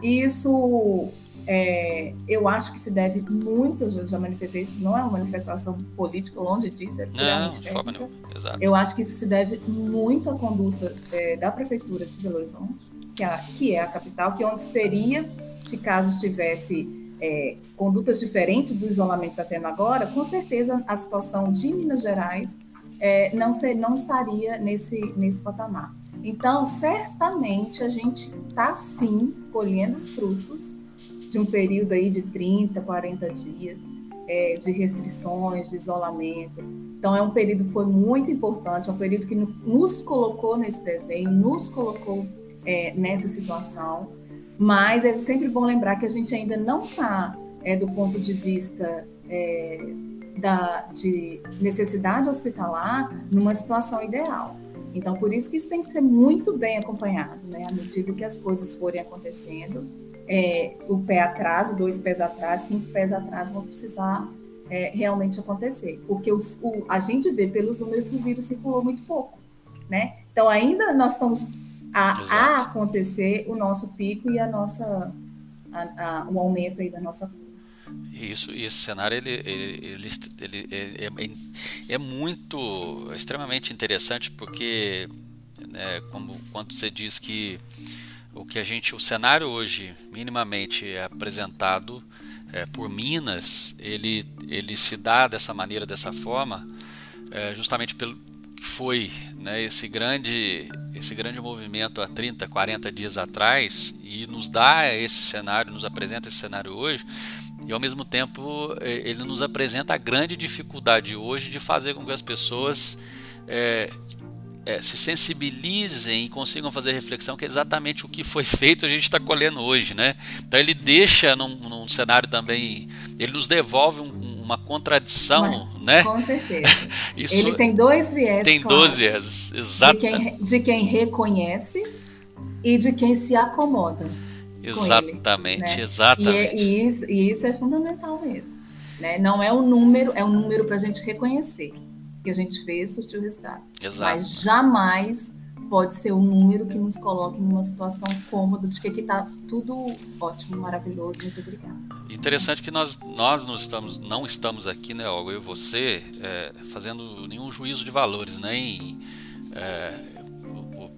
E isso, é, eu acho que se deve muito, eu já manifestei isso, não é uma manifestação política, longe disso, é puramente técnica. Exato. Eu acho que isso se deve muito à conduta é, da Prefeitura de Belo Horizonte, que, é a, que é a capital, que é onde seria, se caso tivesse é, condutas diferentes do isolamento que está tendo agora, com certeza a situação de Minas Gerais é, não, ser, não estaria nesse, nesse patamar. Então, certamente a gente está sim colhendo frutos de um período aí de 30, 40 dias é, de restrições, de isolamento. Então, é um período que foi muito importante, é um período que nos colocou nesse desenho, nos colocou é, nessa situação. Mas é sempre bom lembrar que a gente ainda não está, é, do ponto de vista é, da, de necessidade hospitalar, numa situação ideal. Então, por isso que isso tem que ser muito bem acompanhado, né? À medida que as coisas forem acontecendo, é, o pé atrás, dois pés atrás, cinco pés atrás vão precisar é, realmente acontecer. Porque os, o, a gente vê pelos números que o vírus circulou muito pouco. Né? Então, ainda nós estamos a, a acontecer o nosso pico e a nossa, a, a, o aumento aí da nossa isso, e esse cenário ele, ele, ele, ele é, é, é, muito, extremamente interessante porque, né, como quando você diz que o que a gente, o cenário hoje minimamente é apresentado é, por Minas, ele, ele se dá dessa maneira, dessa forma, é, justamente pelo que foi né, esse grande esse grande movimento há 30, 40 dias atrás e nos dá esse cenário, nos apresenta esse cenário hoje, e ao mesmo tempo é, ele nos apresenta a grande dificuldade hoje de fazer com que as pessoas é, é, se sensibilizem e consigam fazer reflexão que é exatamente o que foi feito a gente está colhendo hoje, né? Então ele deixa num, num cenário também, ele nos devolve um, uma contradição, Mas, né? Com certeza. Isso ele tem dois viés. Tem dois viés, exato. De quem, de quem reconhece e de quem se acomoda. Exatamente, ele, né? exatamente. E, é, e, isso, e, isso, é fundamental mesmo. Né? Não é um número, é um número para a gente reconhecer que a gente fez, surtiu resultado. Exato. Mas jamais pode ser um número que nos coloque numa situação cômoda de que está tudo ótimo, maravilhoso, muito obrigada. Interessante que nós, nós não, estamos, não estamos aqui, né, Olga, eu e você, é, fazendo nenhum juízo de valores, nem é,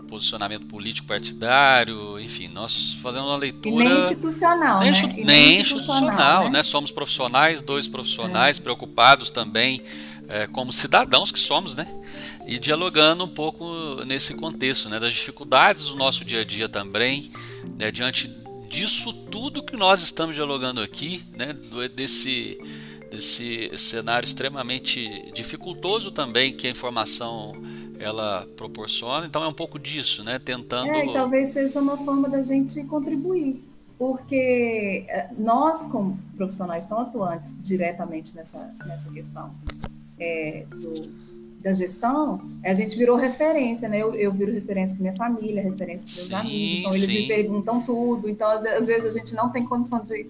posicionamento político partidário, enfim, nós fazemos uma leitura. E nem institucional. Nem, né? nem, nem institucional, institucional né? né? Somos profissionais, dois profissionais é. preocupados também é, como cidadãos que somos, né? E dialogando um pouco nesse contexto, né? Das dificuldades do nosso dia a dia também, né? diante disso tudo que nós estamos dialogando aqui, né? Desse desse cenário extremamente dificultoso também que a informação ela proporciona. Então é um pouco disso, né? Tentando. É, talvez seja uma forma da gente contribuir, porque eh, nós, como profissionais tão atuantes diretamente nessa, nessa questão é, do, da gestão, a gente virou referência, né? Eu, eu viro referência para minha família, referência para meus sim, amigos, então eles sim. me perguntam tudo. Então, às, às, vezes, a gente não tem condição de,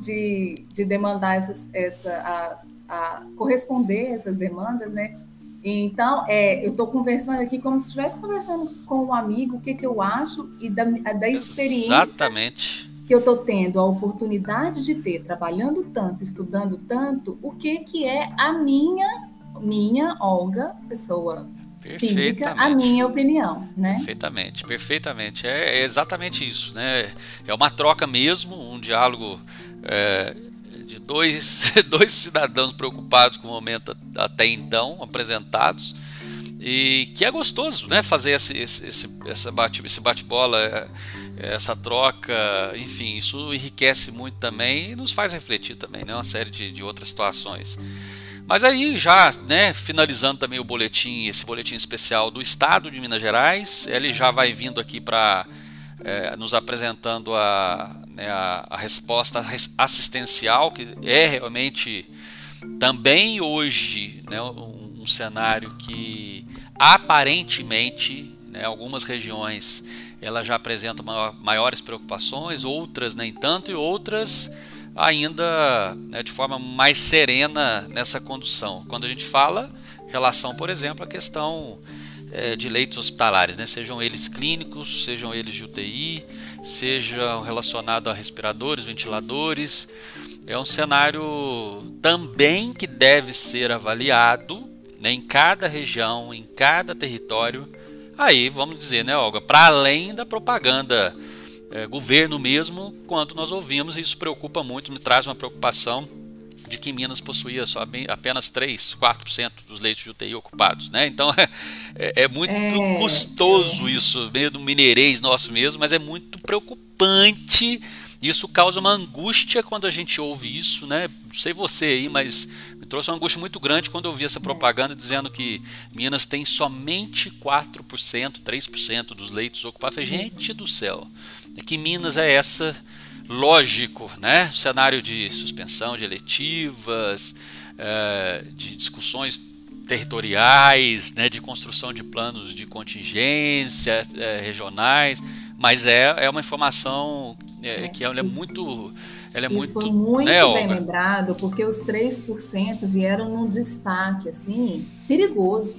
de, de demandar essas, essa, a, a corresponder essas demandas, né? Então, é, eu estou conversando aqui como se estivesse conversando com um amigo, o que, que eu acho e da, da experiência Exatamente. que eu estou tendo, a oportunidade de ter, trabalhando tanto, estudando tanto, o que, que é a minha, minha, Olga, pessoa física, a minha opinião, né? Perfeitamente, perfeitamente. É, é exatamente isso, né? É uma troca mesmo, um diálogo... É de dois, dois cidadãos preocupados com o momento até então apresentados e que é gostoso, né? Fazer esse, esse, esse bate, esse bate-bola, é, essa troca, enfim, isso enriquece muito também e nos faz refletir também, né? Uma série de, de outras situações. Mas aí já, né, finalizando também o boletim, esse boletim especial do Estado de Minas Gerais, ele já vai vindo aqui para é, nos apresentando a, né, a, a, resposta assistencial, que é realmente também hoje né, um, um, cenário que aparentemente né, algumas regiões ela já apresentam maiores preocupações, outras nem tanto, e outras ainda né, de forma mais serena nessa condução. Quando a gente fala relação, por exemplo, à questão é, de leitos hospitalares, né? sejam eles clínicos, sejam eles de UTI, sejam relacionados a respiradores, ventiladores. É um cenário também que deve ser avaliado né, em cada região, em cada território. Aí, vamos dizer, né, Olga, para além da propaganda é, governo mesmo, quando nós ouvimos, isso preocupa muito, me traz uma preocupação de que Minas possuía só bem, apenas 3, 4% dos leitos de UTI ocupados. Né? Então é, é, é muito é, custoso é. isso, meio do mineirês nosso mesmo, mas é muito preocupante. Isso causa uma angústia quando a gente ouve isso, né? Não sei você aí, mas me trouxe uma angústia muito grande quando eu vi essa propaganda dizendo que Minas tem somente 4%, 3% dos leitos ocupados. falei, gente do céu, que Minas é essa lógico, né? cenário de suspensão de eletivas, é, de discussões territoriais, né? de construção de planos de contingência é, regionais, mas é, é uma informação é, que é muito ela é Isso muito. foi muito né, bem Olga? lembrado, porque os 3% vieram num destaque, assim, perigoso.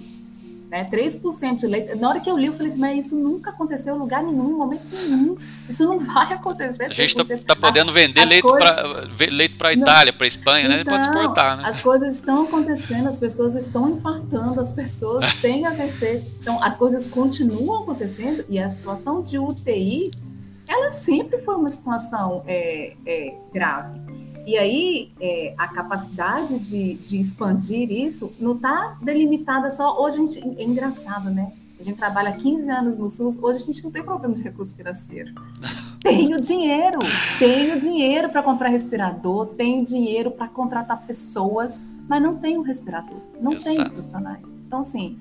Né? 3% de leite. Na hora que eu li, eu falei assim, mas isso nunca aconteceu em lugar nenhum, em momento nenhum. Isso não vai acontecer. A gente está 3%. tá podendo As- vender as leite coisas- para para Itália, para Espanha, né? Ele pode Então, exportar, né? As coisas estão acontecendo, as pessoas estão infartando, as pessoas têm AVC. Então, as coisas continuam acontecendo e a situação de UTI, ela sempre foi uma situação é, é, grave. E aí, é, a capacidade de, de expandir isso não está delimitada só. Hoje, a gente, é engraçado, né? A gente trabalha há 15 anos no SUS, hoje a gente não tem problema de recurso financeiro. Tenho dinheiro, tenho dinheiro para comprar respirador, tenho dinheiro para contratar pessoas, mas não tenho respirador, não tenho os profissionais. Então, assim,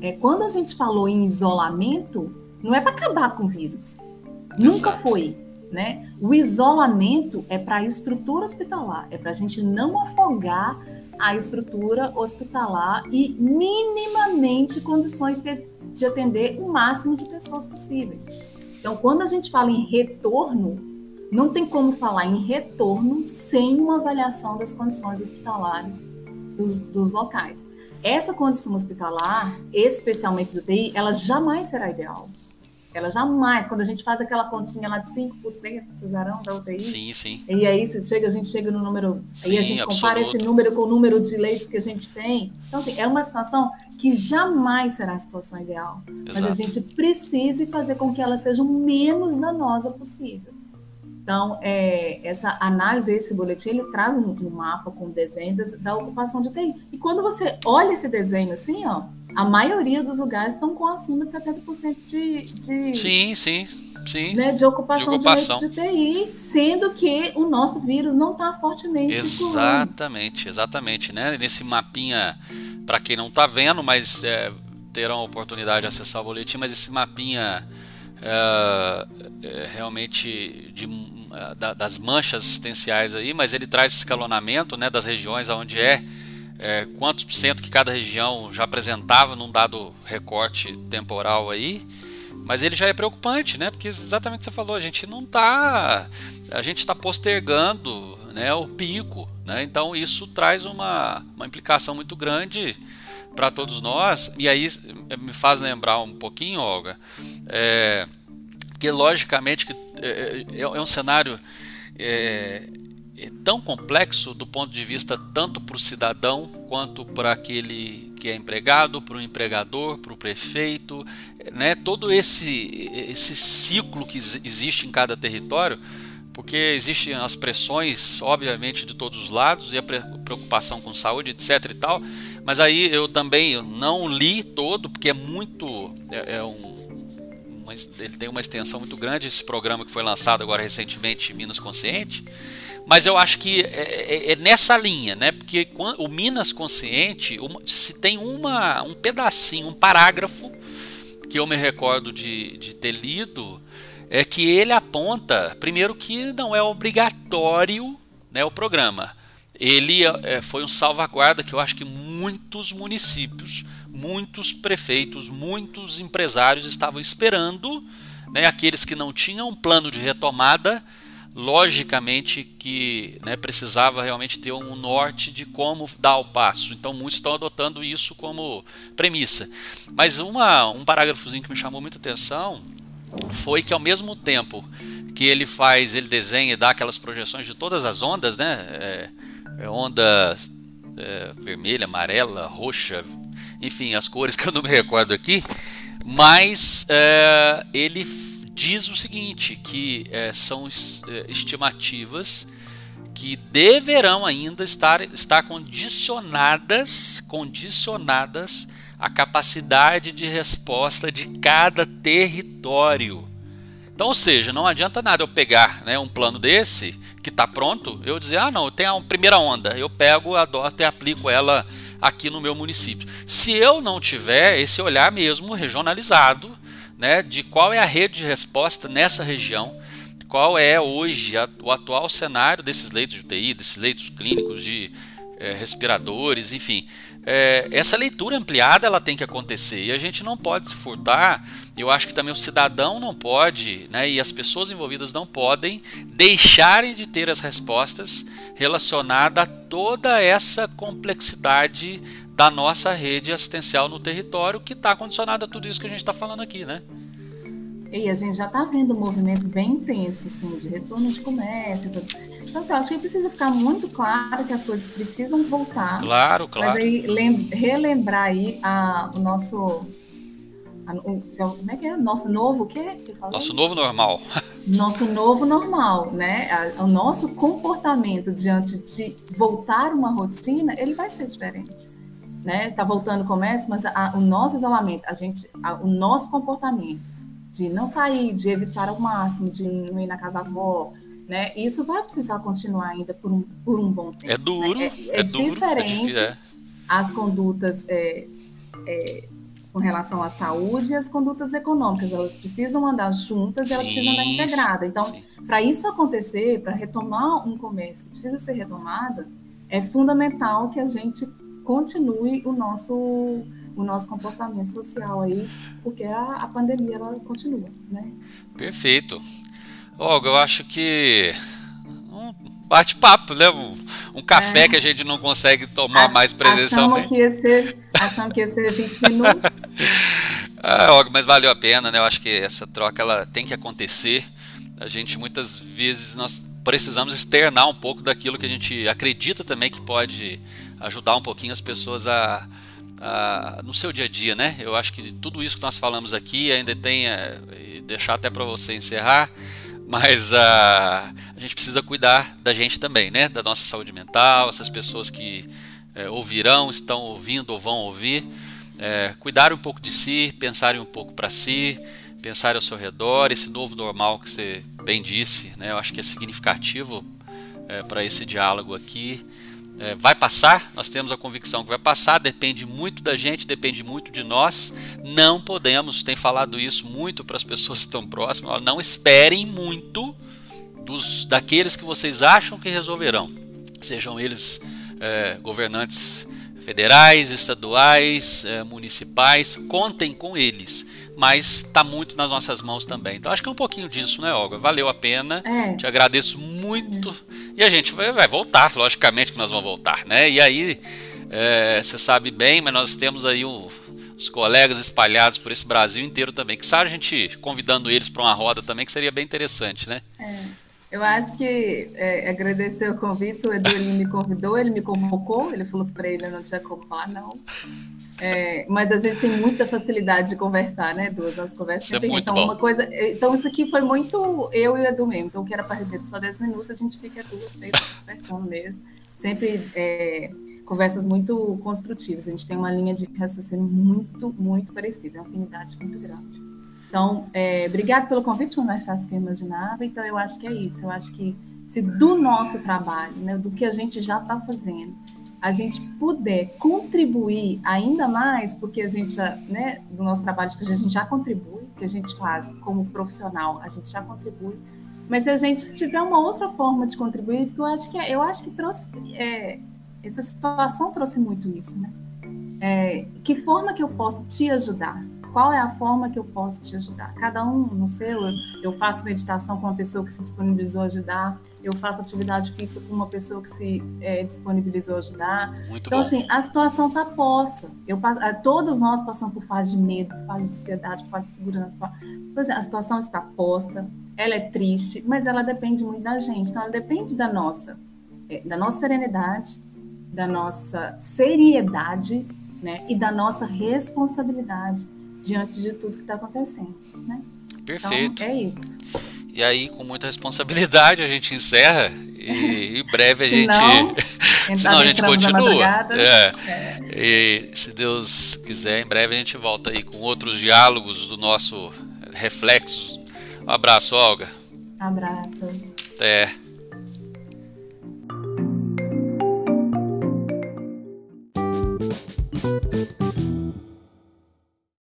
é, quando a gente falou em isolamento, não é para acabar com o vírus. Nunca Exato. foi. Né? O isolamento é para a estrutura hospitalar, é para a gente não afogar a estrutura hospitalar e minimamente condições de, de atender o máximo de pessoas possíveis. Então, quando a gente fala em retorno, não tem como falar em retorno sem uma avaliação das condições hospitalares dos, dos locais. Essa condição hospitalar, especialmente do TI, ela jamais será ideal. Ela jamais, quando a gente faz aquela continha lá de 5%, precisarão da UTI, Sim, sim. e aí se chega, a gente chega no número, aí a Sim, gente compara absoluto. esse número com o número de leitos que a gente tem. Então, assim, é uma situação que jamais será a situação ideal. Mas a Exato. gente precisa fazer com que ela seja o menos danosa possível. Então, é, essa análise, esse boletim, ele traz um, um mapa com desenho das- da ocupação de UTI. E quando você olha esse desenho assim, ó, a maioria dos lugares estão com acima de 70% de, de, Sim, sim, sim. né, de ocupação De ocupação. de UTI, sendo que o nosso vírus não está fortemente circulando. Exatamente, exatamente, né? Nesse mapinha, para quem não está vendo, mas é, terão a oportunidade de acessar o boletim, mas esse mapinha é, é, realmente de, é, da- das manchas existenciais aí, mas ele traz escalonamento, né, das regiões onde é, é, quantos por cento que cada região já apresentava num dado recorte temporal aí. Mas ele já é preocupante, né? Porque exatamente você falou, a gente não está, a gente está postergando, né, o pico, né? Então isso traz uma, uma implicação muito grande para todos nós. E aí eh, me faz lembrar um pouquinho, Olga, é, que logicamente que é, é- é um cenário é, é tão complexo do ponto de vista tanto para o cidadão quanto para aquele que é empregado, para o empregador, para o prefeito, né? todo esse, esse ciclo que exi- existe em cada território, porque existem as pressões, obviamente, de todos os lados e a pre- preocupação com saúde, etc. e tal. Mas aí eu também não li todo, porque é muito. É, é um, ele tem uma extensão muito grande esse programa que foi lançado agora recentemente, Minas Consciente. Mas eu acho que é, é- é nessa linha, né? Porque o Minas Consciente, se tem uma, um pedacinho, um parágrafo que eu me recordo de, de ter lido, é que ele aponta, primeiro, que não é obrigatório né, o programa. Ele é, foi um salvaguarda que eu acho que muitos municípios, muitos prefeitos, muitos empresários estavam esperando, né, aqueles que não tinham um plano de retomada, logicamente que né, precisava realmente ter um norte de como dar o passo. Então muitos estão adotando isso como premissa. Mas uma, um parágrafozinho que me chamou muita atenção foi que ao mesmo tempo que ele faz, ele desenha e dá aquelas projeções de todas as ondas, né? É, é onda é, vermelha, amarela, roxa, enfim, as cores que eu não me recordo aqui, mas é, ele diz o seguinte, que é, são é, estimativas que deverão ainda estar, estar condicionadas, condicionadas à capacidade de resposta de cada território. Então, ou seja, não adianta nada eu pegar né, um plano desse que está pronto, eu dizer, ah, não, tem a primeira onda, eu pego, adoto e aplico ela aqui no meu município. Se eu não tiver esse olhar mesmo regionalizado, né, de qual é a rede de resposta nessa região, qual é hoje a, o atual cenário desses leitos de UTI, desses leitos clínicos de eh, respiradores, enfim, é, essa leitura ampliada ela tem que acontecer e a gente não pode se furtar. Eu acho que também o cidadão não pode, né, e as pessoas envolvidas não podem deixarem de ter as respostas relacionadas a toda essa complexidade da nossa rede assistencial no território que está condicionada a tudo isso que a gente está falando aqui, né? E a gente já está vendo um movimento bem intenso, assim, de retorno de comércio. Então, assim, eu acho que precisa ficar muito claro que as coisas precisam voltar. Claro, claro. Mas aí relembrar aí a, o nosso. A, o, como é que é? Nosso novo o quê? Nosso novo normal. Nosso novo normal, né? A, o nosso comportamento diante de voltar uma rotina, ele vai ser diferente. Né? Tá voltando o comércio, mas a, o nosso isolamento, a gente, o nosso comportamento de não sair, de evitar ao máximo, de não ir na casa da avó, né? Isso vai precisar continuar ainda por um, por um bom tempo. É duro, né? é, é, é duro, diferente é difícil, é. as condutas é, é, com relação à saúde e as condutas econômicas. Elas precisam andar juntas e elas precisam andar integradas. Então, para isso acontecer, para retomar um comércio que precisa ser retomada, é fundamental que a gente continue o nosso o nosso comportamento social aí, porque a, a pandemia ela continua, né? Perfeito. Olga, eu acho que um bate-papo, né? Um, um café é. que a gente não consegue tomar Ach, mais presencialmente. Achamos que ia ser, achamos que ia ser 20 minutos. ah, Olga, mas valeu a pena, né? Eu acho que essa troca ela tem que acontecer. A gente muitas vezes nós precisamos externar um pouco daquilo que a gente acredita também que pode ajudar um pouquinho as pessoas a uh, no seu dia a dia, né? Eu acho que tudo isso que nós falamos aqui ainda tem, uh, deixar até para você encerrar, mas uh, a gente precisa cuidar da gente também, né? Da nossa saúde mental, essas pessoas que uh, ouvirão, estão ouvindo ou vão ouvir, uh, cuidar um pouco de si, pensarem um pouco para si, pensar ao seu redor, esse novo normal que você bem disse, né? Eu acho que é significativo para esse diálogo aqui é, vai passar, nós temos a convicção que vai passar, depende muito da gente, depende muito de nós. Não podemos, tem falado isso muito para as pessoas que estão próximas, não esperem muito dos daqueles que vocês acham que resolverão, sejam eles é, governantes federais, estaduais, é, municipais, contem com eles, mas está muito nas nossas mãos também. Então acho que é um pouquinho disso, né, Olga? Valeu a pena, é. te agradeço muito. E a gente vai, vai, voltar, logicamente que nós vamos voltar, né? E aí, é, você sabe bem, mas nós temos aí o, os colegas espalhados por esse Brasil inteiro também. Que sabe a gente convidando eles para uma roda também, que seria bem interessante, né? É. Eu acho que é, agradecer o convite, o Edu ele me convidou, ele me convocou, ele falou para ele não tinha como falar, não. É, mas a gente tem muita facilidade de conversar, né, Duas As conversas é então, bom. uma coisa. Então, isso aqui foi muito eu e o Edu mesmo. Então, que era para repetir só 10 minutos, a gente fica duas, três conversando mesmo. Sempre é, conversas muito construtivas. A gente tem uma linha de raciocínio muito, muito parecida, é uma afinidade muito grande. Então, é, obrigado pelo convite, foi mais fácil que eu imaginava. Então, eu acho que é isso. Eu acho que se do nosso trabalho, né, do que a gente já está fazendo, a gente puder contribuir ainda mais, porque a gente já, né, do nosso trabalho, que a gente já contribui, que a gente faz como profissional, a gente já contribui. Mas se a gente tiver uma outra forma de contribuir, porque eu acho que eu acho que trouxe é, essa situação trouxe muito isso, né? É, que forma que eu posso te ajudar? qual é a forma que eu posso te ajudar? Cada um no seu, eu faço meditação com uma pessoa que se disponibilizou a ajudar, eu faço atividade física com uma pessoa que se é, disponibilizou a ajudar. Muito então, bom. assim, a situação está posta. Eu, todos nós passamos por fase de medo, fase de ansiedade, fase de segurança. Pois é, a situação está posta, ela é triste, mas ela depende muito da gente. Então, ela depende da nossa, é, da nossa serenidade, da nossa seriedade, né, e da nossa responsabilidade diante de tudo que está acontecendo, né? Perfeito. Então, é isso. E aí, com muita responsabilidade, a gente encerra e em breve a gente. Senão a gente continua. É. é. E se Deus quiser, em breve a gente volta aí com outros diálogos do nosso Reflexos. Um abraço, Olga. Abraço. Até.